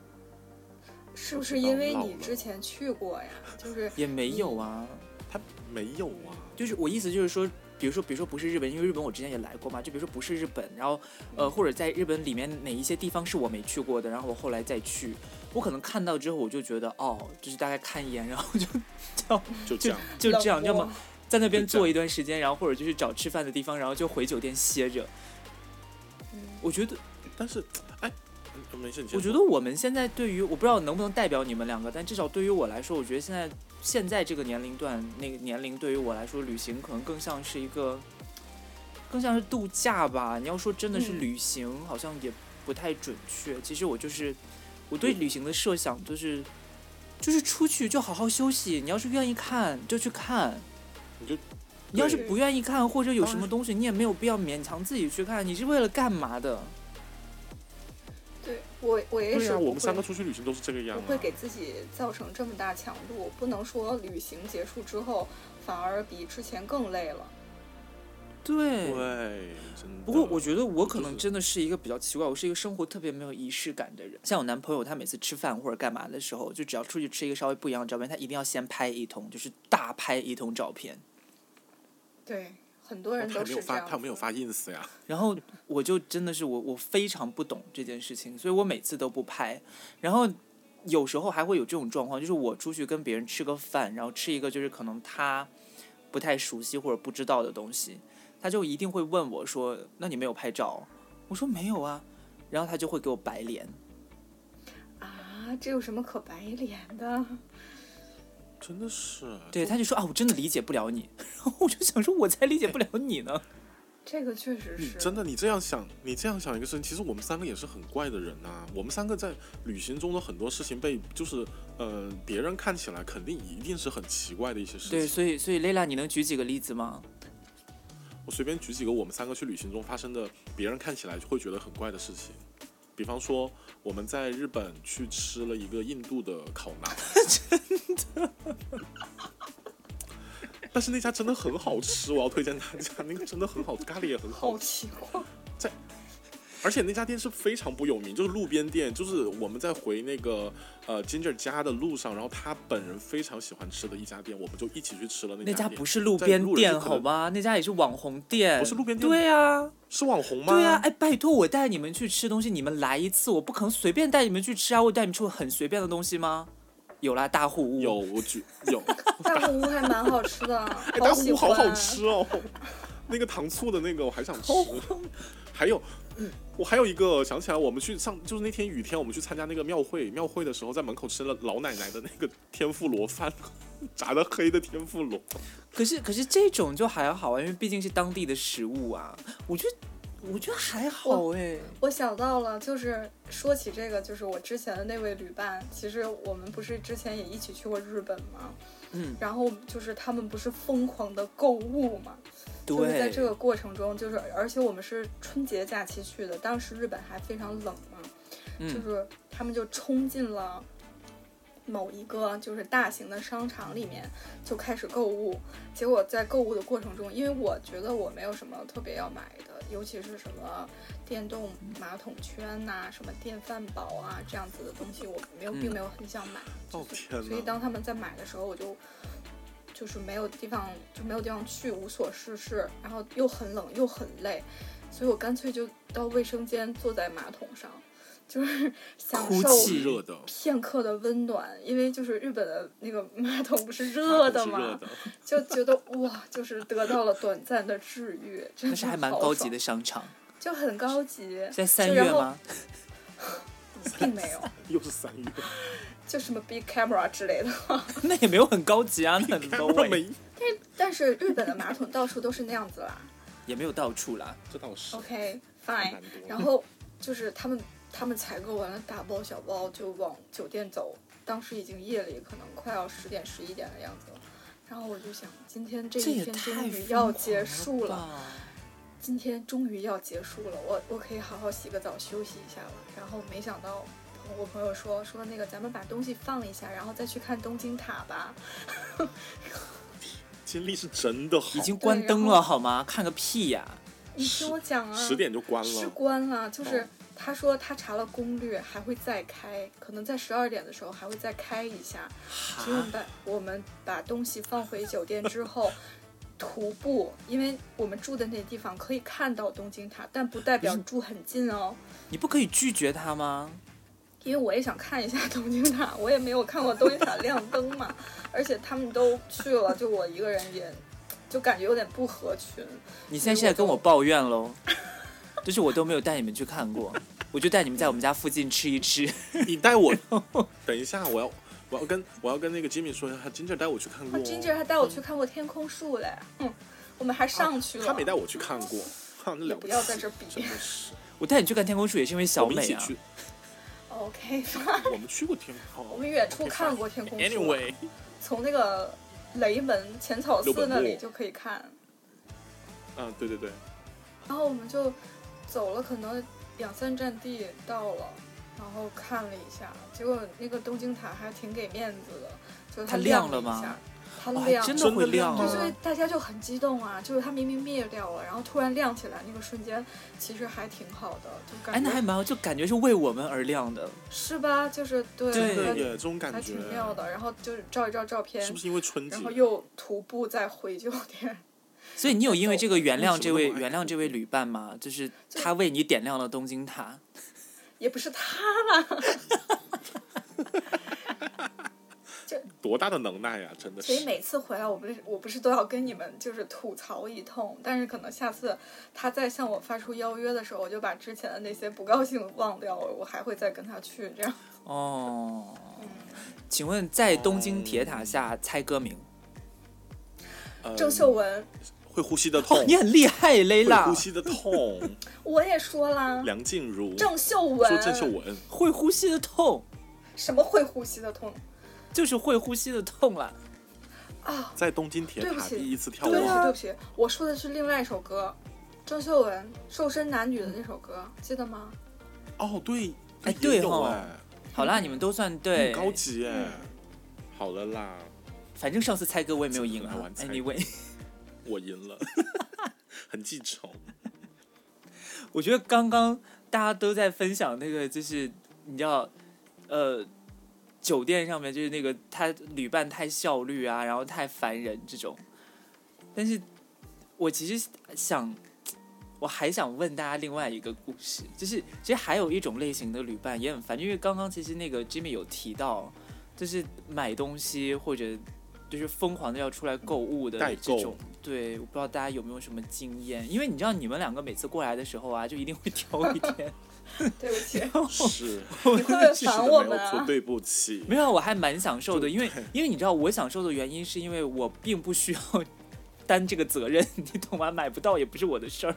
是不是因为你之前去过呀？就是也没有啊。他没有啊，就是我意思就是说，比如说，比如说不是日本，因为日本我之前也来过嘛，就比如说不是日本，然后呃，或者在日本里面哪一些地方是我没去过的，然后我后来再去，我可能看到之后我就觉得哦，就是大概看一眼，然后就就就这样。就这样，要么在那边就这样坐一段时间，然后或者就是找吃饭的地方，然后就回酒店歇着。嗯我觉得，但是，我觉得我们现在对于我不知道能不能代表你们两个，但至少对于我来说，我觉得现在现在这个年龄段那个年龄对于我来说，旅行可能更像是一个，更像是度假吧。你要说真的是嗯旅行，好像也不太准确。其实我就是我对对旅行的设想就是。就是出去就好好休息，你要是愿意看就去看，你就你要是不愿意看或者有什么东西，你也没有必要勉强自己去看。你是为了干嘛的？对我我也对啊，是我们三个出去旅行都是这个样、啊。不会给自己造成这么大强度，不能说旅行结束之后反而比之前更累了。对。对，不过我觉得我可能真的是一个比较奇怪，我是一个生活特别没有仪式感的人。像我男朋友，他每次吃饭或者干嘛的时候，就只要出去吃一个稍微不一样的照片，他一定要先拍一通，就是大拍一通照片。对，很多人他没有发，都是这样。他没有发 ins 呀。然后我就真的是我我非常不懂这件事情，所以我每次都不拍。然后有时候还会有这种状况，就是我出去跟别人吃个饭，然后吃一个就是可能他不太熟悉或者不知道的东西，他就一定会问我说：“那你没有拍照？”我说：“没有啊。”然后他就会给我白脸。啊，这有什么可白脸的？真的是。对，他就说啊，我真的理解不了你。然后我就想说，我才理解不了你呢。这个确实是真的，你这样想，你这样想一个事情，其实我们三个也是很怪的人呐、我们三个在旅行中的很多事情被，就是呃，别人看起来肯定一定是很奇怪的一些事情对，所以所以 Lela，你能举几个例子吗？我随便举几个我们三个去旅行中发生的，别人看起来就会觉得很怪的事情。比方说，我们在日本去吃了一个印度的烤馕，真的。但是那家真的很好吃，我要推荐大家，那个真的很好吃，咖喱也很好好。奇怪。而且那家店是非常不有名，就是路边店，就是我们在回那个呃 Ginger 家的路上，然后他本人非常喜欢吃的一家店，我们就一起去吃了那家那家。不是路边店好吗？那家也是网红店。不是路边店对啊，是网红吗？对啊，哎，拜托我带你们去吃东西，你们来一次，我不可能随便带你们去吃啊！我带你们去很随便的东西吗？有啦，大户屋有，我举有，大户屋还蛮好吃的，哎，大户屋好好。吃哦，那个糖醋的那个我还想吃，还有。我还有一个想起来，我们去上就是那天雨天，我们去参加那个庙会，庙会的时候在门口吃了老奶奶的那个天妇罗饭，炸的黑的天妇罗。可是可是这种就还好啊，因为毕竟是当地的食物啊，我觉得我觉得还好哎。我想到了，就是说起这个，就是我之前的那位旅伴，其实我们不是之前也一起去过日本吗？嗯，然后就是他们不是疯狂的购物嘛，就是在，这个过程中，就是而且我们是春节假期去的，当时日本还非常冷嘛，就嗯。是他们就冲进了某一个就是大型的商场里面就开始购物，结果在购物的过程中，因为我觉得我没有什么特别要买的，尤其是什么电动马桶圈呐、什么电饭煲啊这样子的东西，我没有嗯。并没有很想买，哦天所以！当他们在买的时候，我就就是没有地方就没有地方去，无所事事，然后又很冷又很累，所以我干脆就到卫生间坐在马桶上，就是 享受片刻的温暖，因为就是日本的那个马桶不是热的嘛，就觉得哇，就是得到了短暂的治愈，真的但是还蛮高级的，商场，就很高级。在三就然后月吗？并没有，又是三月，就什么 big camera 之类的。那也没有很高级啊，那很 low 欸没，但是日本的马桶到处都是那样子啦。也没有到处啦。这倒是 OK fine，然后就是他们他们采购完了大包小包就往酒店走，当时已经夜里可能快要十点十一点的样子了。然后我就想，今天这一天终于要结束了，吧今天终于要结束了，我我可以好好洗个澡休息一下了。然后没想到，我朋友说说那个咱们把东西放一下，然后再去看东京塔吧。精力是真的好，已经关灯了好吗？看个屁呀！你听我讲啊，十点就关了是了，关了，就是哦他说他查了攻略，还会再开，可能在十二点的时候还会再开一下。结果哈，把我们把东西放回酒店之后，徒步，因为我们住的那地方可以看到东京塔，但不代表住很近哦。你不可以拒绝他吗？因为我也想看一下东京塔，我也没有看过东京塔亮灯嘛，而且他们都去了，就我一个人也，就感觉有点不合群。你现在是在跟我抱怨喽？就是我都没有带你们去看过，我就带你们在我们家附近吃一吃。你带我，等一下，我要我要跟我要跟那个 Jimmy 说一下，他 Ginger 带我去看过啊哦。，Ginger 还带我去看过天空树嘞，嗯，我们还上去了。他没带我去看过，哈，那了不要在这比真的是。我带你去看天空树也是因为小美啊。OK，我们去过天空。我们远处看过天空树啊 Anyway，从那个雷门浅草寺那里就可以看。嗯，对对对，然后我们就走了，可能两三站地到了，然后看了一下，结果那个东京塔还挺给面子的，就是它亮亮了吗一下？它亮，真真的会亮亮就是啊！大家就很激动啊，就是它明明灭掉了，然后突然亮起来，那个瞬间其实还挺好的，就感哎，那还蛮好，就感觉是为我们而亮的。是吧？就是对，对这种感还觉挺妙的。然后就是照一照照片是，不是因为春节然？后又徒步再回酒店。所以你有因为这个原谅这位 原谅这位旅伴吗？就是他为你点亮了东京塔。也不是他啦，多大的能耐呀、真的是。所以每次回来，我不是我不是都要跟你们就是吐槽一通，但是可能下次他再向我发出邀约的时候，我就把之前的那些不高兴忘掉了，我还会再跟他去这样。哦，请问在东京铁塔下猜歌名？嗯郑秀文，会呼吸的哦痛，，你很厉害，雷会拉呼吸的痛。我也说了，梁静茹，郑秀文，说郑秀文，会呼吸的痛，什么会呼吸的痛？就是会呼吸的痛了。啊？在东京铁塔第一次跳舞，对不起对不起，我说的是另外一首歌，郑秀文瘦身男女的那首歌，记得吗？哦，对，哎对吼哎，好啦，你们都算对。很，高级哎。嗯。好了啦，反正上次猜歌我也没有赢啊。Anyway，我赢了，很记仇。我觉得刚刚大家都在分享那个，就是你知道，呃，酒店上面就是那个他旅伴太效率啊，然后太烦人这种。但是我其实想，我还想问大家另外一个故事，就是其实还有一种类型的旅伴也很烦，因为刚刚其实那个 Jimmy 有提到，就是买东西或者就是疯狂的要出来购物的这种。对，我不知道大家有没有什么经验，因为你知道你们两个每次过来的时候啊，就一定会挑一天。对不起，是，你会烦我们没有错，啊？对不起。没有，我还蛮享受的，因为因为你知道我享受的原因是因为我并不需要担这个责任，你懂吗？买不到也不是我的事儿，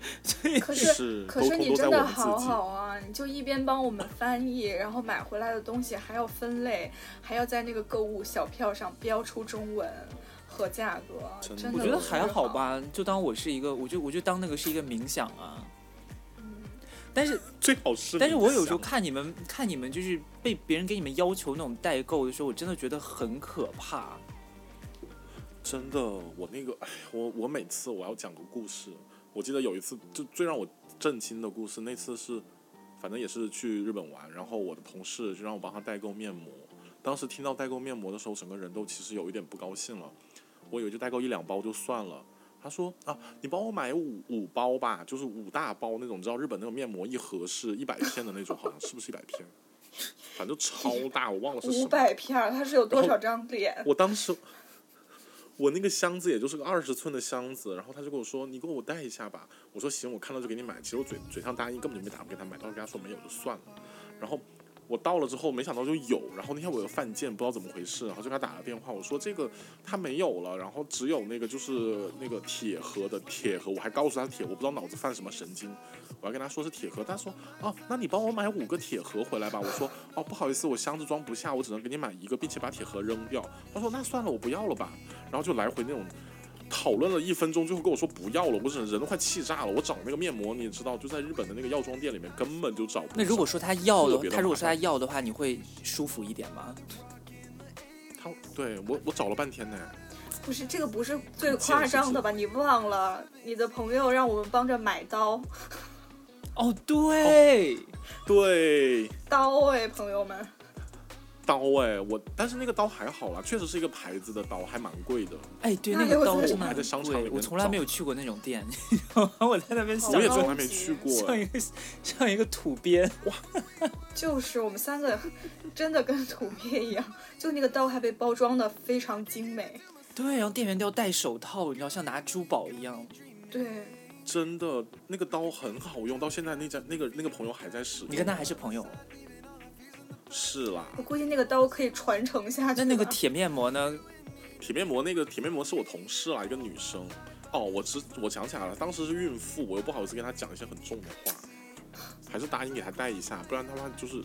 所以可是是，可是你真的好。好啊！你就一边帮我们翻译，然后买回来的东西还要分类，还要在那个购物小票上标出中文和价格，真的我觉得还好吧，就当我是一个，我就我就当那个是一个冥想啊。但是 最好是，但是我有时候看你们看你们就是被别人给你们要求那种代购的时候，我真的觉得很可怕。真的，我那个，哎，我我每次我要讲个故事，我记得有一次就最让我震惊的故事，那次是，反正也是去日本玩，然后我的同事就让我帮他代购面膜，当时听到代购面膜的时候，整个人都其实有一点不高兴了，我以为就代购一两包就算了，他说啊，你帮我买五五包吧，就是五大包那种，你知道日本那种面膜一盒是一百片的那种，好像是不是一百片？反正超大，我忘了是什五。百片儿，它是有多少张脸？我当时，我那个箱子也就是个二十寸的箱子，然后他就跟我说：“你给我带一下吧。”我说：“行，我看到就给你买。”其实我嘴嘴上答应，根本就没打算给他买，到时候跟他说没有就算了。然后我到了之后，没想到就有。然后那天我有犯贱，不知道怎么回事，然后就给他打了电话，我说这个他没有了，然后只有那个就是那个铁盒的铁盒，我还告诉他铁，我不知道脑子犯什么神经，我要跟他说是铁盒，他说哦，那你帮我买五个铁盒回来吧。我说哦，不好意思，我箱子装不下，我只能给你买一个，并且把铁盒扔掉。他说那算了，我不要了吧。然后就来回那种。讨论了一分钟，最后跟我说不要了，我整人都快气炸了。我找那个面膜，你也知道，就在日本的那个药妆店里面根本就找不到。那如果说他要的，他如果说他要的话，你会舒服一点吗？他对我我找了半天呢，不是这个不是最夸张的吧？你忘了你的朋友让我们帮着买刀哦，对，对刀哎，朋友们，刀哎，我但是那个刀还好啦，确实是一个牌子的刀，还蛮贵的。哎，对，那个刀是真的还在商场，里面我从来没有去过那种店，我在那边想我也从来没去过哎，像一个像一个土鳖哇。就是我们三个真的跟土鳖一样，就那个刀还被包装的非常精美。对，然后店员都要戴手套，你知道，像拿珠宝一样。对，真的那个刀很好用，到现在那家那个那个朋友还在使用。你跟他还是朋友？是啦，我估计那个刀可以传承下去。那那个铁面膜呢？铁面膜那个铁面膜是我同事啦，一个女生。哦，我知我想起来了，当时是孕妇，我又不好意思跟她讲一些很重的话，还是答应给她带一下，不然她妈就是，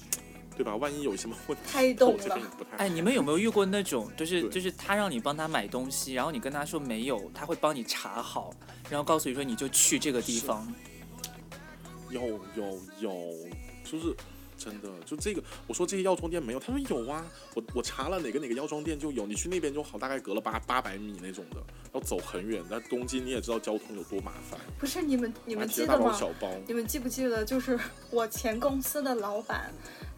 对吧？万一有什么问题，太懂我这边了也不太。哎，你们有没有遇过那种，就是就是他让你帮他买东西，然后你跟他说没有，他会帮你查好，然后告诉你说你就去这个地方。有有有，就是真的，就这个，我说这些药妆店没有，他说有啊，我我查了哪个哪个药妆店就有，你去那边就好，大概隔了八八百米那种的，要走很远。但东京你也知道交通有多麻烦，不是你们你你们记得吗？小包，你们记不记得，就是我前公司的老板，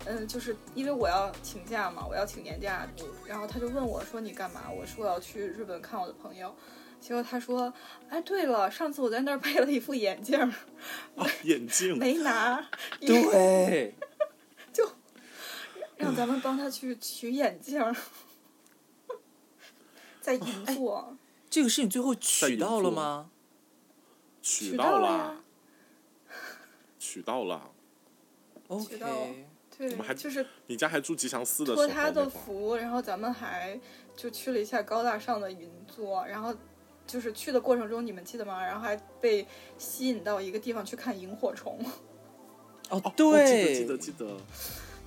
嗯，就是因为我要请假嘛，我要请年假，然后他就问我说你干嘛？我说我要去日本看我的朋友。结果他说，哎，对了，上次我在那儿配了一副眼镜眼镜，没拿，对，让咱们帮他去取眼镜，在银座。这个事情最后取到了吗？取取到了 取到了。取到了 OK，对我们还，就是你家还住吉祥寺的时候，托他的福，然后咱们还就去了一下高大上的银座，然后就是去的过程中，你们记得吗？然后还被吸引到一个地方去看萤火虫，哦哦，我记得，记得记得，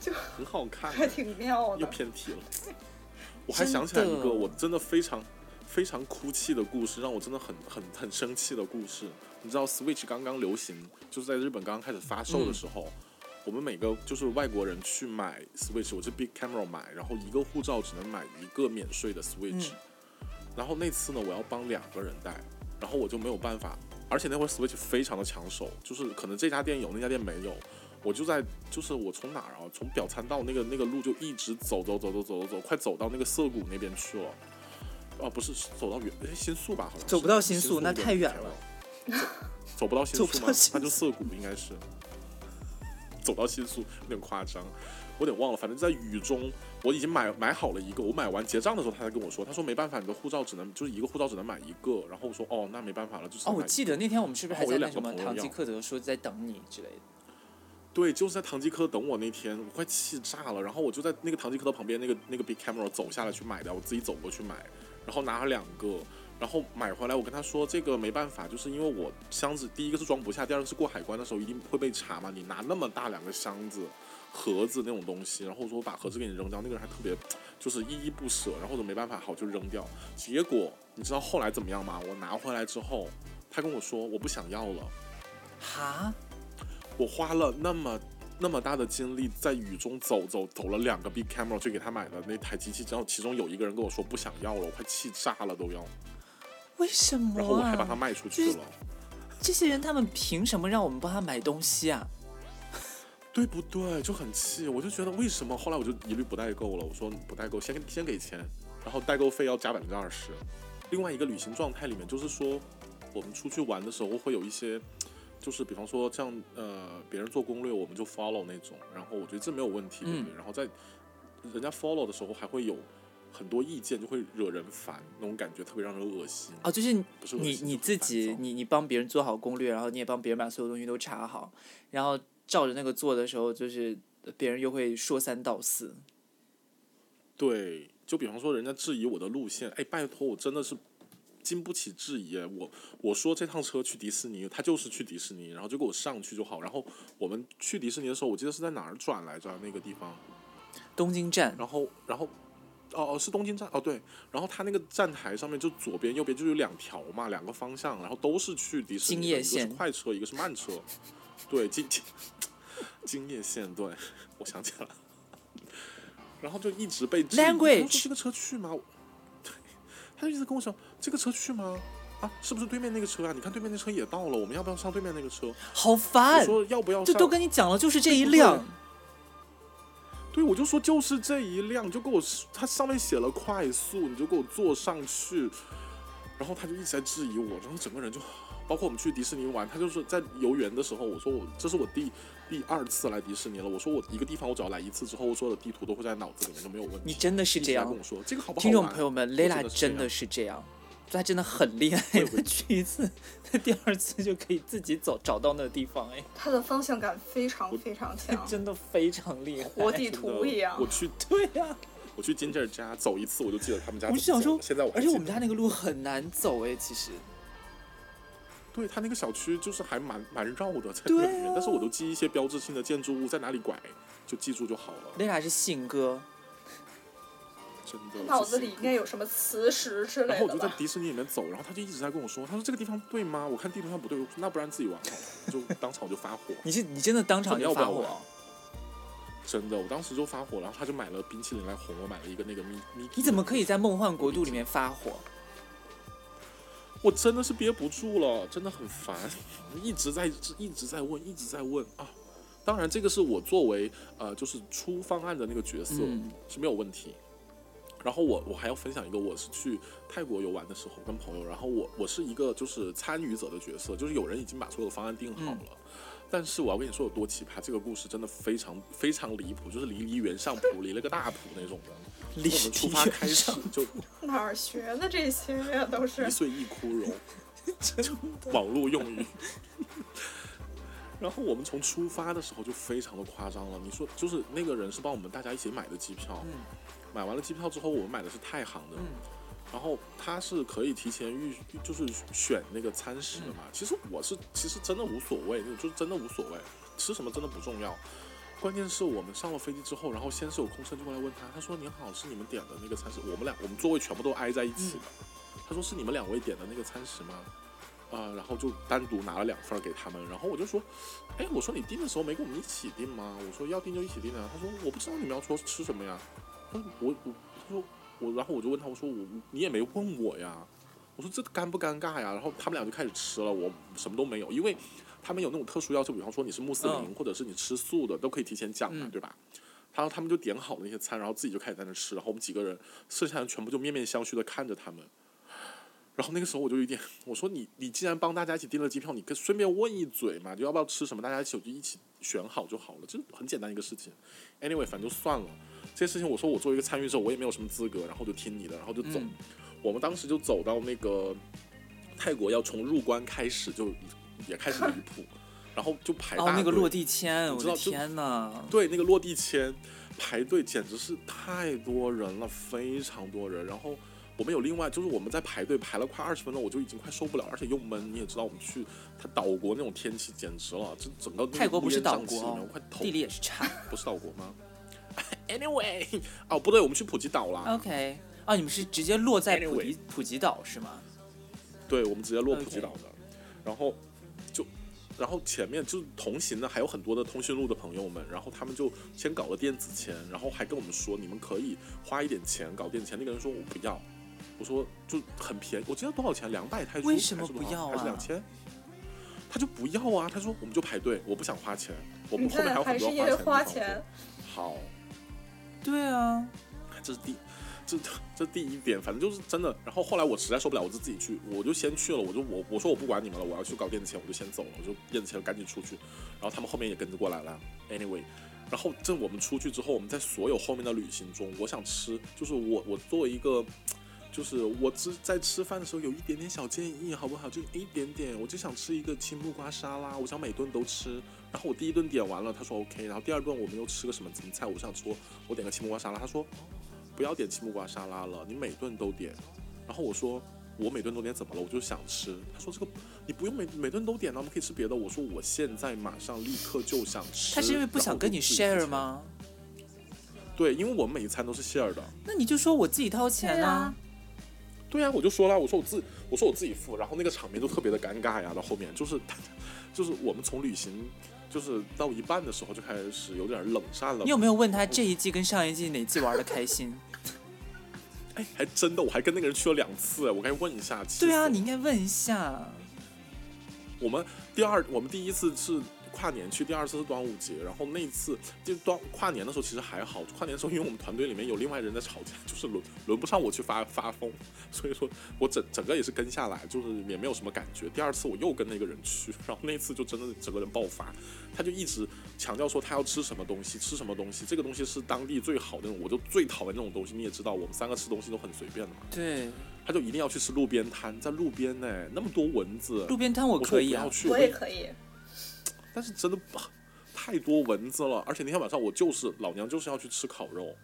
就很好看，还挺妙的又。偏题了。我还想起来一个我真的非常非常哭泣的故事，让我真的很很很生气的故事。你知道 Switch 刚刚流行，就是在日本刚刚开始发售的时候，我们每个就是外国人去买 Switch，我是 Big Camera 买，然后一个护照只能买一个免税的 Switch。然后那次呢，我要帮两个人带，然后我就没有办法，而且那会儿 Switch 非常的抢手，就是可能这家店有，那家店没有。我就在，就是我从哪儿啊？从表参道那个那个路就一直走走走走走走走，快走到那个涩谷那边去了。哦、不是走到原哎新宿吧？好像走不到新新宿那太远了。走走不到新宿吗那就涩谷应该是。走到新宿有点夸张，我有点忘了。反正在雨中，我已经买买好了一个。我买完结账的时候，他才跟我说，他说没办法，你的护照只能就是一个护照只能买一个。然后我说哦，那没办法了，就是哦，我记得那天我们是不是还在那什么两个朋友堂吉诃德说在等你之类的？对，就是在唐吉诃德等我那天，我快气炸了。然后我就在那个唐吉诃德旁边那个那个 Big Camera 走下来去买的，我自己走过去买，然后拿了两个，然后买回来我跟他说这个没办法，就是因为我箱子第一个是装不下，第二个是过海关的时候一定会被查嘛，你拿那么大两个箱子。盒子那种东西，然后说我把盒子给你扔掉，那个人还特别就是依依不舍，然后我没办法，好就扔掉。结果你知道后来怎么样吗？我拿回来之后，他跟我说我不想要了。哈，我花了那么那么大的精力在雨中走走走了两个 Big Camera 去给他买的那台机器，然后其中有一个人跟我说不想要了，我快气炸了都要，为什么、啊？然后我还把它卖出去了，这些人他们凭什么让我们帮他买东西啊？对不对？就很气，我就觉得为什么？后来我就一律不代购了，我说不代购，先先给钱，然后代购费要加百分之二十。另外一个旅行状态里面就是说，我们出去玩的时候会有一些，就是比方说像呃别人做攻略，我们就 follow 那种，然后我觉得这没有问题，对不对？然后在人家 follow 的时候还会有很多意见，就会惹人烦，那种感觉特别让人恶心。哦，就是不是你你自己，你你帮别人做好攻略，然后你也帮别人把所有东西都查好，然后照着那个做的时候，就是别人又会说三道四。对，就比方说人家质疑我的路线，哎，拜托，我真的是经不起质疑。我我说这趟车去迪士尼，他就是去迪士尼，然后就给我上去就好。然后我们去迪士尼的时候，我记得是在哪儿转来着那个地方，东京站，然后然后。哦哦，是东京站哦，对，然后他那个站台上面就左边右边就有两条嘛，两个方向，然后都是去迪士尼的，一个是快车，一个是慢车，对，京京京叶线，对，我想起来了，然后就一直被质疑 Language 他说这个车去吗？他就一直跟我说这个车去吗？啊，是不是对面那个车啊？你看对面那车也到了，我们要不要上对面那个车？好烦，我说要不要上？这都跟你讲了，就是这一辆。对，我就说就是这一辆，你就给我，他上面写了快速，你就给我坐上去，然后他就一直在质疑我，然后整个人就，包括我们去迪士尼玩，他就是在游园的时候，我说我这是我第第二次来迪士尼了，我说我一个地方我只要来一次之后，我所有的地图都会在脑子里面都没有问题。你真的是这样。跟，我说这个好不好听众朋友们我，Lela 真的是这样。是这样，她真的很厉害对，我去一次，他第二次就可以自己走找到那个地方，哎，他的方向感非常非常强，真的非常厉害。活地图一样。我。去对呀、我去金这家走一次，我就记得他们家我怎么走就想说现在我而且我们家那个路很难走哎，其实对他那个小区就是还蛮蛮绕的，在对那里面，啊但是我都记一些标志性的建筑物在哪里拐，就记住就好了。Lela 是信哥，真的，脑子里应该有什么磁石之类的然后我？就在迪士尼里面走，然后他就一直在跟我说，他说这个地方对吗？我看地图上不对，我说那不然自己玩好了，就当场我就发火，你是你真的当场就发火说你要不要玩真的，我当时就发火，然后他就买了冰淇淋来哄我，买了一个那个咪咪。你怎么可以在梦幻国度里面发火？我真的是憋不住了，真的很烦，一直在一直在问，一直在问啊。当然，这个是我作为呃，就是出方案的那个角色、嗯是没有问题。然后我我还要分享一个，我是去泰国游玩的时候跟朋友，然后我我是一个就是参与者的角色，就是有人已经把所有的方案定好了。但是我要跟你说有多奇葩，这个故事真的非常非常离谱，就是离离原上谱，离了个大谱那种的。我们出发开始就 哪儿学的这些呀？都是一岁一枯荣，网络用语。然后我们从出发的时候就非常的夸张了。你说，就是那个人是帮我们大家一起买的机票，嗯买完了机票之后，我们买的是太行的，嗯然后他是可以提前预，就是选那个餐食的嘛。嗯其实我是其实真的无所谓，就是真的无所谓，吃什么真的不重要。关键是我们上了飞机之后，然后先是有空乘就过来问他，他说：“您好，是你们点的那个餐食？我们俩我们座位全部都挨在一起的。他说：“是你们两位点的那个餐食吗？”啊、然后就单独拿了两份给他们，然后我就说：“哎，我说你订的时候没跟我们一起订吗？我说要订就一起订啊。”他说：“我不知道你们要说吃什么呀。”他说：“我我他说我，然后我就问他，我说我你也没问我呀。我说这尴不尴尬呀？然后他们俩就开始吃了，我什么都没有，因为他们有那种特殊要求，比方说你是穆斯林、嗯或者是你吃素的，都可以提前讲嘛，嗯对吧？然后他们就点好了那些餐，然后自己就开始在那吃，然后我们几个人，剩下人全部就面面相觑的看着他们。然后那个时候我就有点，我说你你既然帮大家一起订了机票，你可以顺便问一嘴嘛，就要不要吃什么，大家一起就一起选好就好了，这很简单一个事情。Anyway，反正就算了。这些事情我说我作为一个参与者，我也没有什么资格，然后就听你的，然后就走。嗯我们当时就走到那个泰国，要从入关开始就也开始离谱，然后就排大哦，那个落地签，我知道就天呐！对，那个落地签排队简直是太多人了，非常多人。然后我们有另外就是我们在排队排了快二十分钟，我就已经快受不了，而且又闷。你也知道我们去他岛国那种天气简直了，这整个泰国不是岛国地理也是差。不是岛国吗？Anyway，哦不对，我们去普吉岛啦。OK，啊，你们是直接落在普 Anyway 吉普吉岛是吗？对，我们直接落普吉岛的然后就，然后前面就是同行的还有很多的通讯录的朋友们，然后他们就先搞了电子签，然后还跟我们说你们可以花一点钱搞电子签。那个人说我不要，我说就很便宜，我记得多少钱？两百泰铢为什么不要啊还是两千？他就不要啊，他说我们就排队，我不想花钱，我们后面还有很多花钱花钱。好，对啊，这是第这这第一点，反正就是真的。然后后来我实在受不了，我就自己去，我就先去了，我就我我说我不管你们了，我要去搞电子钱，我就先走了，我就电子钱赶紧出去。然后他们后面也跟着过来了。Anyway，然后这我们出去之后，我们在所有后面的旅行中，我想吃，就是我我作为一个。就是我只在吃饭的时候有一点点小建议，好不好？就一点点，我就想吃一个青木瓜沙拉，我想每顿都吃。然后我第一顿点完了，他说 OK。然后第二顿我们又吃个什么什么菜，我想说，我点个青木瓜沙拉，他说不要点青木瓜沙拉了，你每顿都点。然后我说我每顿都点怎么了？我就想吃。他说这个你不用每每顿都点了，我们可以吃别的。我说我现在马上立刻就想吃。他是因为不想跟你 share 吗？对，因为我们每一餐都是 share 的。那你就说我自己掏钱啊。对呀，我就说了，我说我自我说我自己付，然后那个场面就特别的尴尬呀。到后面就是，就是我们从旅行就是到一半的时候就开始有点冷战了。你有没有问他这一季跟上一季哪季玩的开心？哎，还真的，我还跟那个人去了两次，我该问一下。对啊，你应该问一下。我们第二，我们第一次是。跨年去，第二次是端午节，然后那次就端跨年的时候其实还好，跨年的时候因为我们团队里面有另外人在吵架，就是轮轮不上我去发发疯，所以说我整整个也是跟下来，就是也没有什么感觉。第二次我又跟那个人去，然后那次就真的整个人爆发，他就一直强调说他要吃什么东西，吃什么东西，这个东西是当地最好的那种，我就最讨厌那种东西。你也知道，我们三个吃东西都很随便的嘛。对。他就一定要去吃路边摊，在路边呢，那么多蚊子。路边摊我可以啊，我也可以。但是真的太多蚊子了，而且那天晚上我就是老娘就是要去吃烤肉，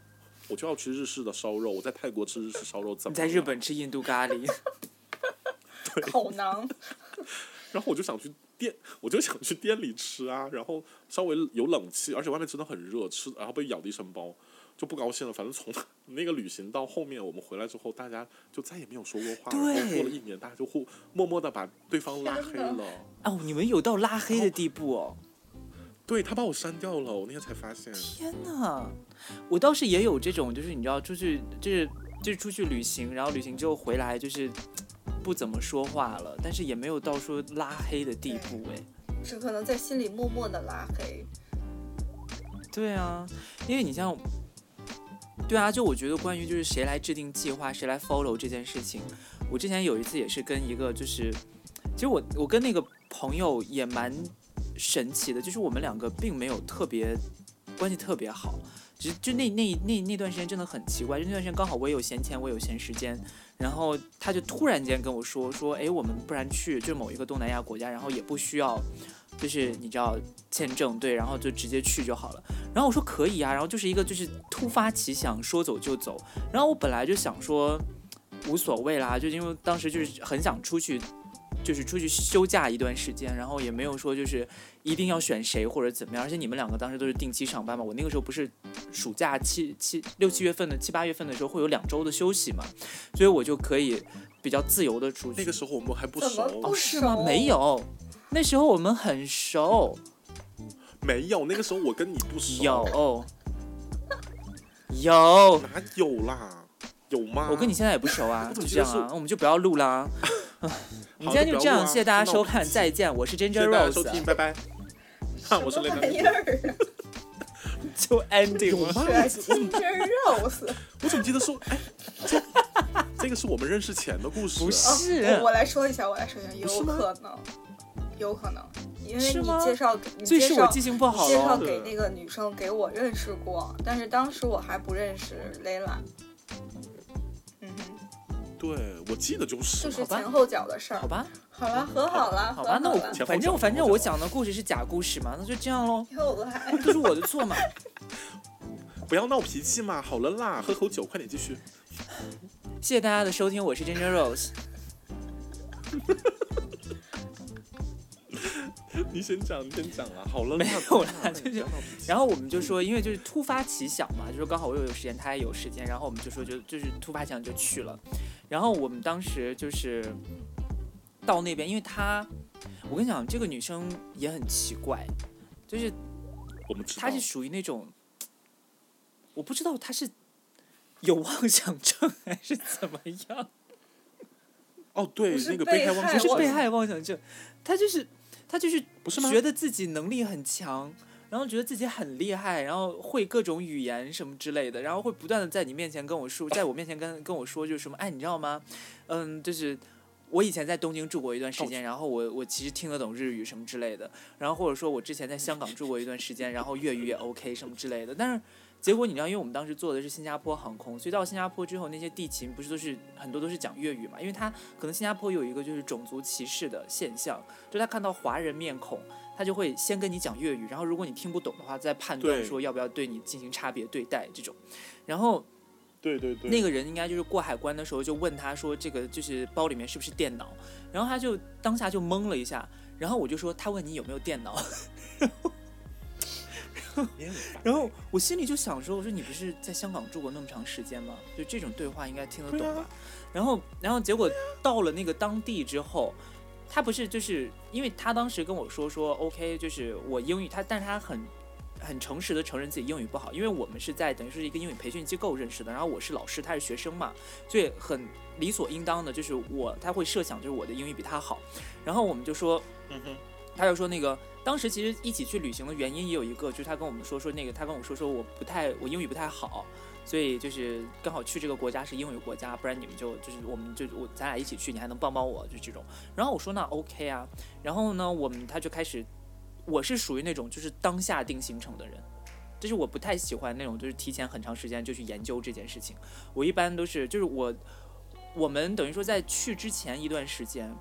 我就要吃日式的烧肉。我在泰国吃日式烧肉，怎么在日本吃印度咖喱？好囊。然后我就想去店，我就想去店里吃啊，然后稍微有冷气，而且外面真的很热，吃然后被咬的一身包，就不高兴了。反正从 那个旅行到后面我们回来之后，大家就再也没有说过话。对，过了一年，大家就互默默的把对方拉黑了。哦，你们有到拉黑的地步哦？对他把我删掉了，我那天才发现。天哪！我倒是也有这种，就是你知道，出去就是就是出去旅行，然后旅行之后回来就是不怎么说话了，但是也没有到说拉黑的地步哎。只可能在心里默默的拉黑。对啊，因为你像，对啊，就我觉得关于就是谁来制定计划，谁来 follow 这件事情，我之前有一次也是跟一个就是，其实我我跟那个朋友也蛮。神奇的，就是我们两个并没有特别关系特别好，只是就那那那那段时间真的很奇怪，就那段时间刚好我也有闲钱，我有闲时间，然后他就突然间跟我说说，哎，我们不然去就某一个东南亚国家，然后也不需要，就是你知道签证对，然后就直接去就好了。然后我说可以啊，然后就是一个就是突发奇想，说走就走。然后我本来就想说无所谓啦，就因为当时就是很想出去。就是出去休假一段时间，然后也没有说就是一定要选谁或者怎么样，而且你们两个当时都是定期上班嘛，我那个时候不是暑假七七六七月份的七八月份的时候会有两周的休息嘛，所以我就可以比较自由的出去。那个时候我们还不熟哦，是吗？没有，那时候我们很熟。没有，那个时候我跟你不熟。有，有哪有啦？有吗？我跟你现在也不熟啊，就这样啊，我们就不要录啦。今天就这样，谢谢大家收看，再见，我是 Ginger Rose，收听，拜拜。我是雷玩意儿？就 ending 吗？Ginger Rose，我怎么记得说，哎，这个是我们认识前的故事，不是？我来说一下，我来说一下，有可能，有可能，因为你介绍，最是我记性不好，介绍给那个女生，给我认识过，但是当时我还不认识 Layla。对，我记得就是，就是前后脚的事儿。好吧，好了，和好了，好吧，那我反正反正我讲的故事是假故事嘛，那就这样喽。又来，都是我的错嘛。不要闹脾气嘛，好了啦，喝口酒，快点继续。谢谢大家的收听，我是 Ginger Rose。你先讲，你先讲啊！好了，没有啦，就是，然后我们就说，因为就是突发奇想嘛，就是刚好我又有时间，他也有时间，然后我们就说，就就是突发奇想就去了。然后我们当时就是到那边，因为她，我跟你讲，这个女生也很奇怪，就是我们她是属于那种，我不知道她是有妄想症还是怎么样。哦，对，那个被害妄想是被害妄想症，她就是。他就是不是觉得自己能力很强，然后觉得自己很厉害，然后会各种语言什么之类的，然后会不断的在你面前跟我说，在我面前跟跟我说就是什么，哎，你知道吗？嗯，就是我以前在东京住过一段时间，然后我我其实听得懂日语什么之类的，然后或者说我之前在香港住过一段时间，然后粤语也 OK 什么之类的，但是。结果你知道，因为我们当时坐的是新加坡航空，所以到新加坡之后，那些地勤不是都是很多都是讲粤语嘛？因为他可能新加坡有一个就是种族歧视的现象，就他看到华人面孔，他就会先跟你讲粤语，然后如果你听不懂的话，再判断说要不要对你进行差别对待这种。然后，对对对，那个人应该就是过海关的时候就问他说这个就是包里面是不是电脑，然后他就当下就懵了一下，然后我就说他问你有没有电脑。然后我心里就想说：“我说你不是在香港住过那么长时间吗？就这种对话应该听得懂吧？”然后，然后结果到了那个当地之后，他不是就是因为他当时跟我说说 OK，就是我英语他，但是他很很诚实的承认自己英语不好，因为我们是在等于是一个英语培训机构认识的，然后我是老师，他是学生嘛，所以很理所应当的就是我他会设想就是我的英语比他好，然后我们就说，嗯哼。他就说那个当时其实一起去旅行的原因也有一个，就是他跟我们说说那个他跟我说说我不太我英语不太好，所以就是刚好去这个国家是英语国家，不然你们就就是我们就我咱俩一起去，你还能帮帮我就这种。然后我说那 OK 啊，然后呢我们他就开始，我是属于那种就是当下定行程的人，就是我不太喜欢那种就是提前很长时间就去研究这件事情，我一般都是就是我我们等于说在去之前一段时间。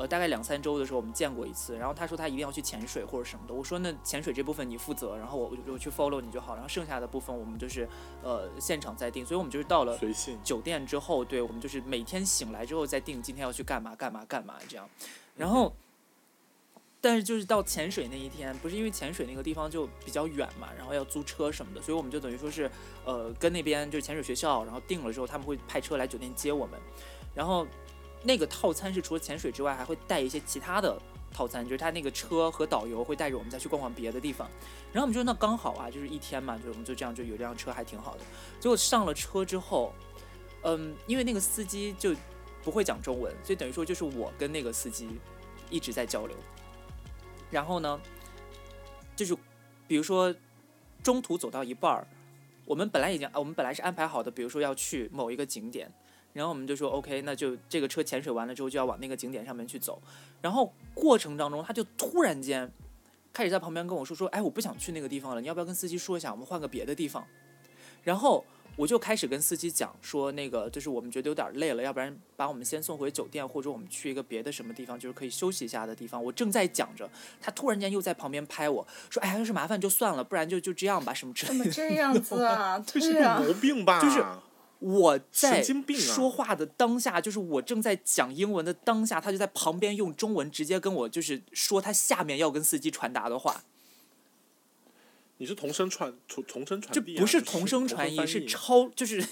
呃，大概两三周的时候，我们见过一次。然后他说他一定要去潜水或者什么的。我说那潜水这部分你负责，然后我我去 follow 你就好。然后剩下的部分我们就是呃现场再定。所以我们就是到了酒店之后，对我们就是每天醒来之后再定今天要去干嘛干嘛干嘛这样。然后，但是就是到潜水那一天，不是因为潜水那个地方就比较远嘛，然后要租车什么的，所以我们就等于说是呃跟那边就是潜水学校，然后定了之后他们会派车来酒店接我们，然后。那个套餐是除了潜水之外，还会带一些其他的套餐，就是他那个车和导游会带着我们再去逛逛别的地方。然后我们就那刚好啊，就是一天嘛，就我们就这样就有辆车还挺好的。结果上了车之后，嗯，因为那个司机就不会讲中文，所以等于说就是我跟那个司机一直在交流。然后呢，就是比如说中途走到一半儿，我们本来已经我们本来是安排好的，比如说要去某一个景点。然后我们就说 OK，那就这个车潜水完了之后就要往那个景点上面去走。然后过程当中，他就突然间开始在旁边跟我说说，哎，我不想去那个地方了，你要不要跟司机说一下，我们换个别的地方？然后我就开始跟司机讲说，那个就是我们觉得有点累了，要不然把我们先送回酒店，或者我们去一个别的什么地方，就是可以休息一下的地方。我正在讲着，他突然间又在旁边拍我说，哎，要是麻烦就算了，不然就就这样吧，什么之类的。怎么这样子啊？对啊，毛病吧？就是。我在说话的当下，就是我正在讲英文的当下，他就在旁边用中文直接跟我就是说他下面要跟司机传达的话。你是同声传同同声传递，不是同声传译，是超就是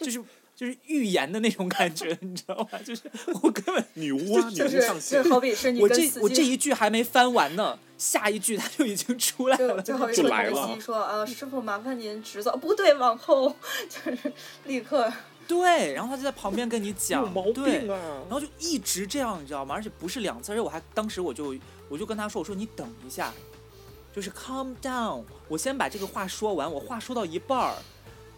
就是就是预言的那种感觉，你知道吗？就是我根本 女巫啊，女巫上线。好比是你我这我这一句还没翻完呢。下一句他就已经出来了，就就来了。说啊，师傅麻烦您直走，不对，往后，就是立刻。对，然后他就在旁边跟你讲，有毛病啊。然后就一直这样，你知道吗？而且不是两次，而且我还当时我就我就跟他说，我说你等一下，就是 calm down，我先把这个话说完。我话说到一半儿，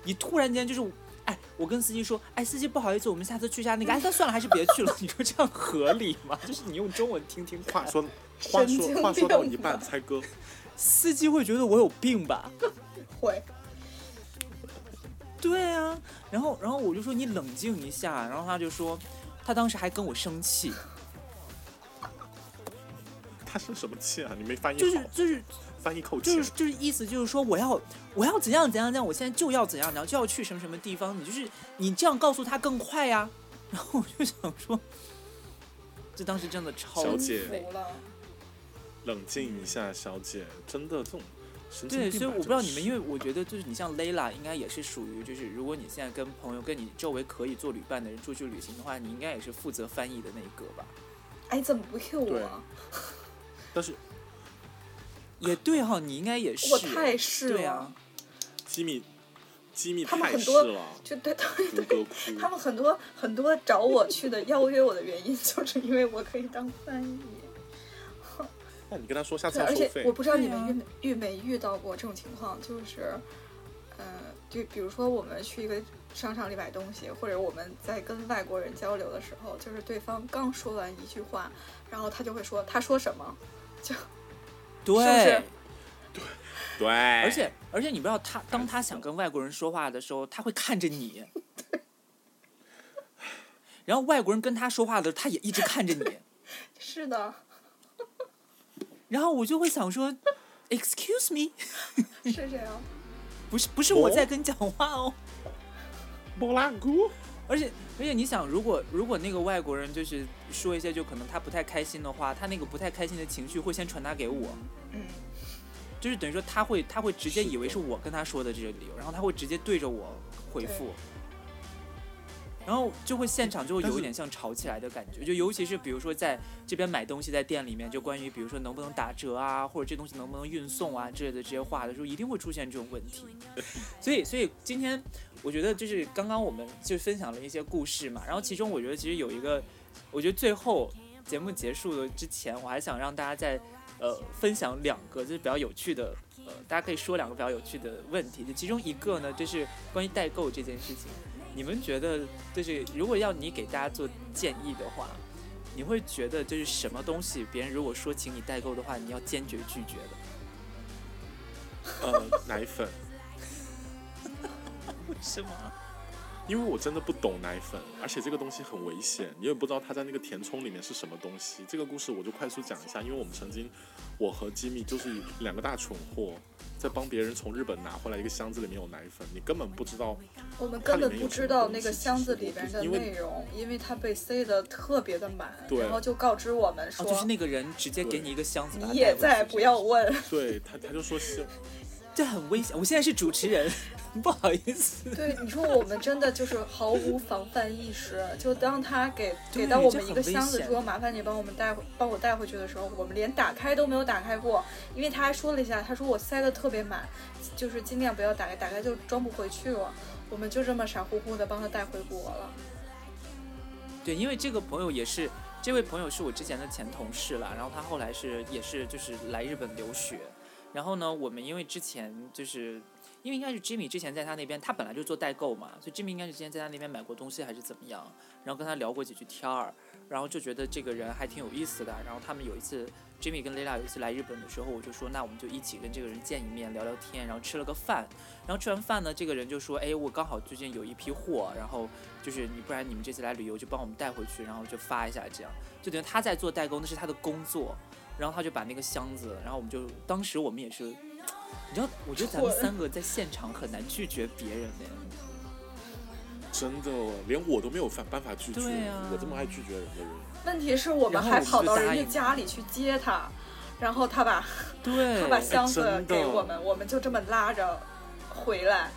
你突然间就是，哎，我跟司机说，哎，司机不好意思，我们下次去一下那个，哎，那算了，还是别去了。你说这样合理吗？就是你用中文听听话说。话说话说到一半，猜歌，司机会觉得我有病吧？会。对啊，然后然后我就说你冷静一下，然后他就说，他当时还跟我生气。他生什么气啊？你没翻译就是就是翻译口气，就是就是意思就是说我要我要怎样怎样怎样，我现在就要怎样，然后就要去什么什么地方，你就是你这样告诉他更快呀。然后我就想说，这当时真的超服了。冷静一下，小姐，真的这种对，所以我不知道你们，因为我觉得就是你像 Layla，应该也是属于就是，如果你现在跟朋友跟你周围可以做旅伴的人出去旅行的话，你应该也是负责翻译的那一个吧？哎，怎么不 Q 我？但是也对哈，你应该也是，我太是了，机密机密太是了，就对对对，他们很多很多找我去的邀约我的原因，就是因为我可以当翻译。那你跟他说下次，而且要收费。我。不知道你们遇没遇没遇到过这种情况，就是，呃，就比如说我们去一个商场里买东西，或者我们在跟外国人交流的时候，就是对方刚说完一句话，然后他就会说他说什么，对，是？对，而且而且你不知道他当他想跟外国人说话的时候，他会看着你，然后外国人跟他说话的时候，他也一直看着你，是的，然后我就会想说，Excuse me，是这样。不是不是我在跟你讲话哦。波拉姑，而且而且你想，如果如果那个外国人就是说一些就可能他不太开心的话，他那个不太开心的情绪会先传达给我，嗯，就是等于说他会他会直接以为是我跟他说的这个理由，然后他会直接对着我回复，然后就会现场就会有一点像吵起来的感觉，就尤其是比如说在这边买东西，在店里面，就关于比如说能不能打折啊，或者这东西能不能运送啊之类的这些话的时候，一定会出现这种问题。所以所以今天我觉得就是刚刚我们就分享了一些故事嘛，然后其中我觉得其实有一个，我觉得最后节目结束的之前，我还想让大家在呃分享两个就是比较有趣的，呃，大家可以说两个比较有趣的问题。就其中一个呢，就是关于代购这件事情，你们觉得就是如果要你给大家做建议的话，你会觉得就是什么东西别人如果说请你代购的话，你要坚决拒绝的？呃，奶粉，为什么？因为我真的不懂奶粉，而且这个东西很危险，你也不知道它在那个填充里面是什么东西。这个故事我就快速讲一下，因为我们曾经，我和吉米就是两个大蠢货，在帮别人从日本拿回来一个箱子里面有奶粉，你根本不知道我们根本不知道那个箱子里边的内容，因为它被塞得特别的满，对然后就告知我们哦，说，就是那个人直接给你一个箱子，你也在不要问。对他，他就说是，这很危险。我现在是主持人，不好意思。对，你说我们真的就是毫无防范意识，就当他给给到我们一个箱子说麻烦你帮我们带回帮我带回去的时候，我们连打开都没有打开过，因为他还说了一下，他说我塞的特别满，就是尽量不要打开，打开就装不回去了。我们就这么傻乎乎的帮他带回国了。对，因为这个朋友也是，这位朋友是我之前的前同事了，然后他后来是也是就是来日本留学，然后呢，我们因为之前就是因为应该是 Jimmy 之前在他那边，他本来就做代购嘛，所以 Jimmy 应该是之前在他那边买过东西还是怎么样，然后跟他聊过几句天儿，然后就觉得这个人还挺有意思的，然后他们有一次 Jimmy 跟 lala 有一次来日本的时候，我就说那我们就一起跟这个人见一面聊聊天，然后吃了个饭，然后吃完饭呢，这个人就说，哎，我刚好最近有一批货，然后就是你不然你们这次来旅游就帮我们带回去，然后就发一下，这样。就等于他在做代购，那是他的工作，然后他就把那个箱子，然后我们就当时我们也是，你知道，我觉得咱们三个在现场很难拒绝别人的，真的连我都没有办办法拒绝，对啊。我这么爱拒绝人的人，问题是我们还跑到人家家里去接他，然后他把对。他把箱子给我们，我们就这么拉着回来，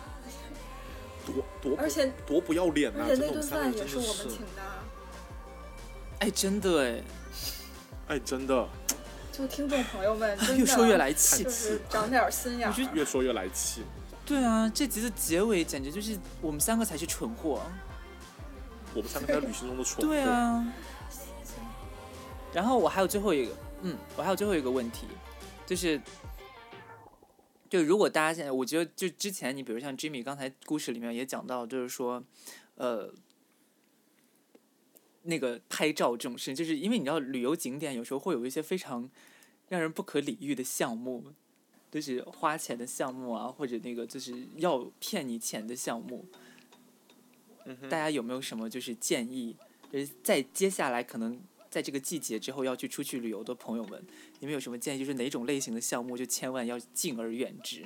多多而且多不要脸呐、而且那顿饭也是我们请，的。哎，真的哎，哎，真的就听众朋友们，越说越来气就。是长点心眼儿我觉。得越说越来气。对啊，这集的结尾简直就是我们三个才是蠢货。我们三个在旅行中的蠢货。对啊。然后我还有最后一个，嗯，我还有最后一个问题，就是，就如果大家现在，我觉得就之前你比如像 Jimmy 刚才故事里面也讲到，就是说，呃，那个拍照这种事，就是因为你知道旅游景点有时候会有一些非常让人不可理喻的项目，就是花钱的项目啊，或者那个就是要骗你钱的项目。大家有没有什么就是建议？就是在接下来可能在这个季节之后要去出去旅游的朋友们，你们有什么建议？就是哪种类型的项目就千万要敬而远之，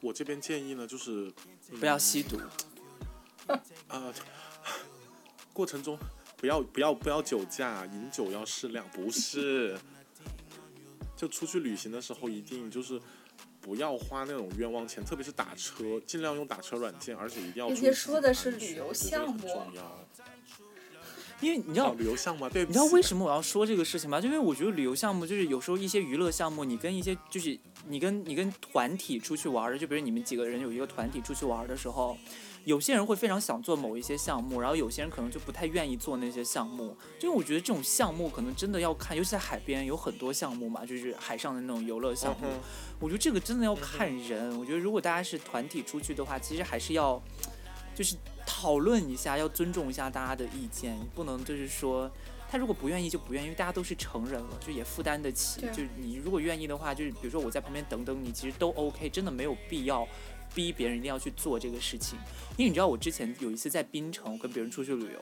我这边建议呢，就是、嗯不要吸毒。啊、过程中不要不要不要酒驾，饮酒要适量，不是。就出去旅行的时候，一定就是不要花那种冤枉钱，特别是打车，尽量用打车软件，而且一定要人注意自己家说的是旅游项目很重要。因为你知道哦，，旅游项目啊，对你知道为什么我要说这个事情吗？就因为我觉得旅游项目就是有时候一些娱乐项目，你跟一些就是你跟你跟团体出去玩儿的，就比如你们几个人有一个团体出去玩儿的时候，有些人会非常想做某一些项目，然后有些人可能就不太愿意做那些项目。就我觉得这种项目可能真的要看，尤其在海边有很多项目嘛，就是海上的那种游乐项目。嗯我觉得这个真的要看人。我觉得如果大家是团体出去的话，其实还是要就是讨论一下，要尊重一下大家的意见，不能就是说。他如果不愿意就不愿意，因为大家都是成人了，就也负担得起。对就你如果愿意的话，就是比如说我在旁边等等你，其实都 OK，真的没有必要逼别人一定要去做这个事情。因为你知道，我之前有一次在槟城跟别人出去旅游，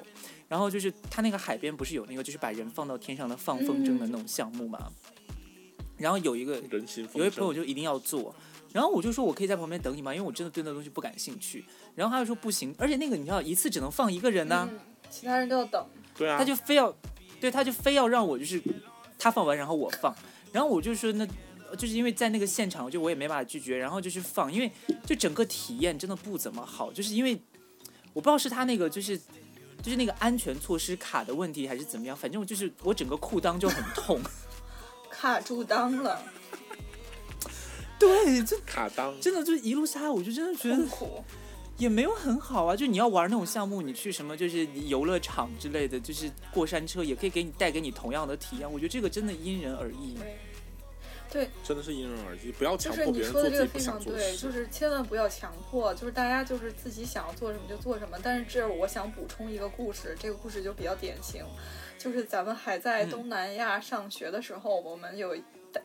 然后就是他那个海边不是有那个就是把人放到天上的放风筝的那种项目嘛，然后有一个人形风有一朋友，就一定要做，然后我就说我可以在旁边等你吗？因为我真的对那东西不感兴趣。然后他就说不行，而且那个你知道一次只能放一个人呢、嗯，其他人都要等。对啊，他就非要，对，他就非要让我就是他放完然后我放，然后我就说那。就是因为在那个现场，就我也没办法拒绝，然后就去放，因为就整个体验真的不怎么好，就是因为我不知道是他那个就是就是那个安全措施卡的问题还是怎么样，反正我就是我整个裤裆就很痛。卡住裆了，对，就卡裆，真的就一路下来，我就真的觉得。也没有很好啊，就你要玩那种项目，你去什么就是游乐场之类的，就是过山车，也可以给你带给你同样的体验。我觉得这个真的因人而异。对，对，真的是因人而异，不要就是你强迫别人说的这个非做自己不想常对，做的事。就是千万不要强迫，就是大家就是自己想要做什么就做什么。但是这我想补充一个故事，这个故事就比较典型，就是咱们还在嗯东南亚上学的时候，我们有。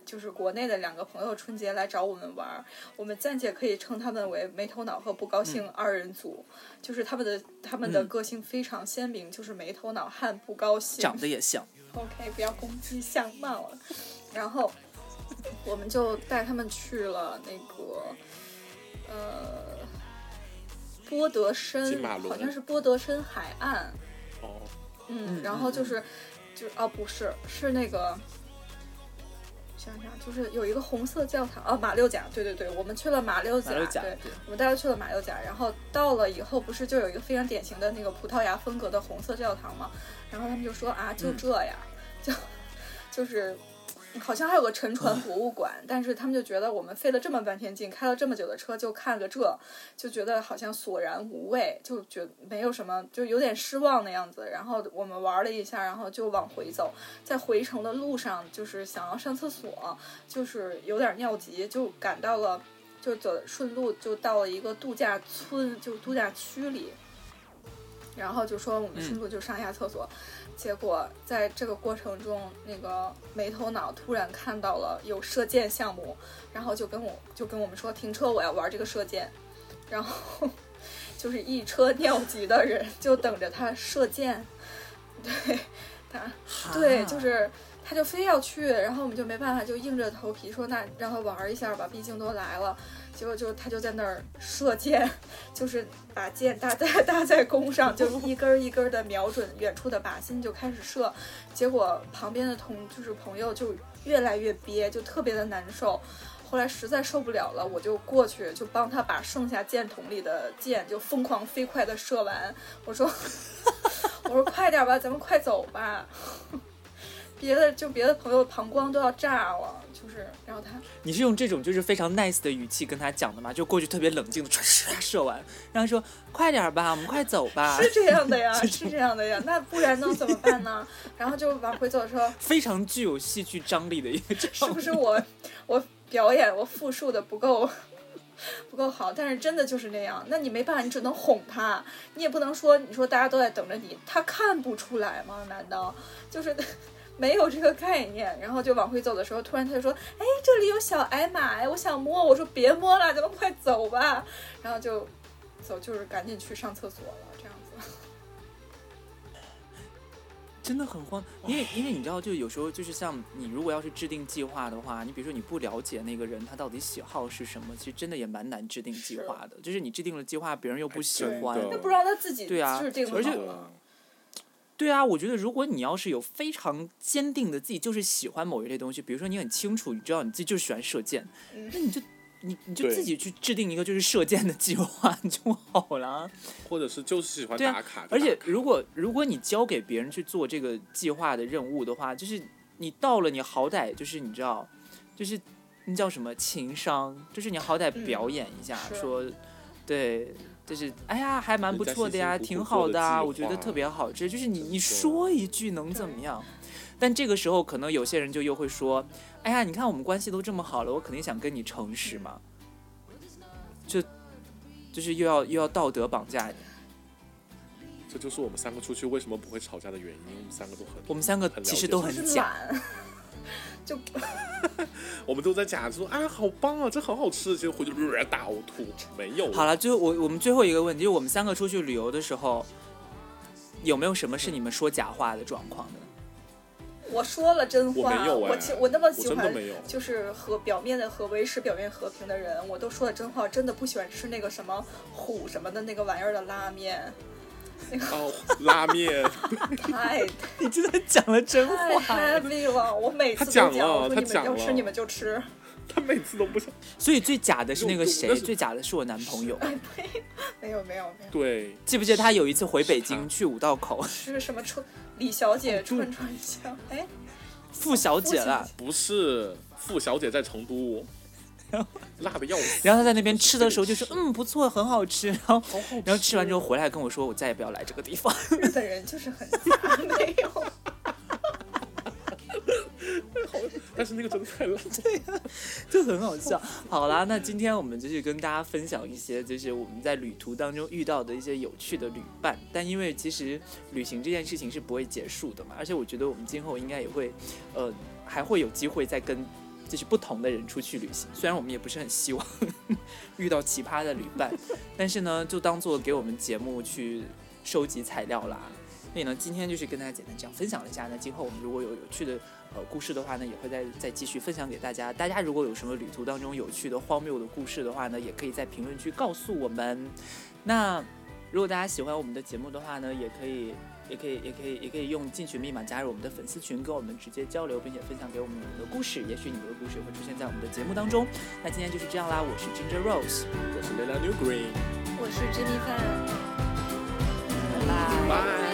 就是国内的两个朋友春节来找我们玩儿，我们暂且可以称他们为没头脑和不高兴二人组。就是他们的他们的嗯个性非常鲜明，就是没头脑和不高兴。长得也像，OK，不要攻击相貌了。然后 我们就带他们去了那个呃波德申，金马伦好像是波德申海岸。哦，嗯，嗯然后就是就哦不是是那个。想想，就是有一个红色教堂哦，马六甲，对对对，我们去了马六甲，六甲对，我们大家去了马六甲，然后到了以后，不是就有一个非常典型的那个葡萄牙风格的红色教堂吗？然后他们就说啊，就这呀，就就是好像还有个沉船博物馆，但是他们就觉得我们费了这么半天劲，开了这么久的车，就看个这，就觉得好像索然无味，就觉没有什么，就有点失望的样子。然后我们玩了一下，然后就往回走，在回程的路上，就是想要上厕所，就是有点尿急，就赶到了，就走顺路就到了一个度假村，就度假区里。然后就说我们顺路就上一下厕所，结果在这个过程中，那个没头脑突然看到了有射箭项目，然后就跟我就跟我们说停车，我要玩这个射箭，然后就是一车尿急的人就等着他射箭，对他对，就是他就非要去，然后我们就没办法，就硬着头皮说那让他玩一下吧，毕竟都来了。结果就他就在那儿射箭，就是把箭搭在搭在弓上，就一根一根的瞄准远处的靶心就开始射。结果旁边的同就是朋友就越来越憋，就特别的难受。后来实在受不了了，我就过去就帮他把剩下箭筒里的箭就疯狂飞快的射完。我说 我说快点吧，咱们快走吧。别的就别的朋友膀胱都要炸了，就是然后他你是用这种就是非常 nice 的语气跟他讲的吗？就过去特别冷静的唰射完，然后说快点吧，我们快走吧，是这样的呀，是这样的呀，那不然能怎么办呢？然后就往回走的时候，非常具有戏剧张力的一个这是样不是我我表演我复述的不够不够好？但是真的就是那样，那你没办法，你只能哄他，你也不能说你说大家都在等着你，他看不出来吗？难道就是？没有这个概念，然后就往回走的时候，突然他就说：“哎，这里有小矮马哎，我想摸。”我说：“别摸了，咱们快走吧。”然后就走，就是赶紧去上厕所了，这样子。真的很慌，因为因为你知道，就有时候就是像你如果要是制定计划的话，你比如说你不了解那个人他到底喜好是什么，其实真的也蛮难制定计划的。就是你制定了计划，别人又不喜欢的，那不知道他自己对啊制定而且。对啊，我觉得如果你要是有非常坚定的自己就是喜欢某一类东西，比如说你很清楚，你知道你自己就是喜欢射箭，嗯。那你就你你就自己去制定一个就是射箭的计划 就好了。或者是就是喜欢打卡，而且如果如果你交给别人去做这个计划的任务的话，就是你到了，你好歹就是你知道，就是那叫什么情商，就是你好歹嗯表演一下，是。说对，就是哎呀，还蛮不错的呀，挺好的啊，我觉得特别好吃。就是你你说一句能怎么样？但这个时候可能有些人就又会说，哎呀，你看我们关系都这么好了，我肯定想跟你诚实嘛，就就是又要又要道德绑架你。这就是我们三个出去为什么不会吵架的原因。我们三个都很，我们三个其实都很假，懒，就 我们都在假说，哎，好棒啊，这好好吃，结果回去呃大呕吐，没有。好了，最后我我们最后一个问题，就是我们三个出去旅游的时候，有没有什么是你们说假话的状况呢？我说了真话，我没有哎我我那么喜欢真的没有。就是和表面的和维持表面和平的人，我都说了真话，真的不喜欢吃那个什么虎什么的那个玩意儿的拉面，哦，拉面，太你真的讲了真太话，heavy 了。我每次都他讲讲，了他讲了你们要吃你们就吃，他每次都不想。所以最假的是那个谁？最假的是我男朋友。没有没有没有，对，记不记得他有一次回北京去五道口，是什么春李小姐串串香，哎，付小姐了，不是傅小姐在成都，辣的要死。然后他在那边吃的时候就说嗯不错，很好吃，然后好好然后吃完之后回来跟我说我再也不要来这个地方。日本人就是很假，没有。但是那个真的太辣。就很好笑。好啦，那今天我们就是跟大家分享一些，就是我们在旅途当中遇到的一些有趣的旅伴。但因为其实旅行这件事情是不会结束的嘛，而且我觉得我们今后应该也会，呃，还会有机会再跟就是不同的人出去旅行。虽然我们也不是很希望 遇到奇葩的旅伴，但是呢，就当做给我们节目去收集材料啦。所以呢，今天就是跟大家简单这样分享了一下。那今后我们如果有有趣的呃故事的话呢，也会再再继续分享给大家。大家如果有什么旅途当中有趣的、荒谬的故事的话呢，也可以在评论区告诉我们。那如果大家喜欢我们的节目的话呢，也可以。也可以，也可以，也可以用进群密码加入我们的粉丝群，跟我们直接交流，并且分享给我们你们的故事。也许你们的故事会出现在我们的节目当中。那今天就是这样啦，我是 Ginger Rose，我是 Lila New Green，我是 Jennifer，拜拜。Bye. Bye. Bye.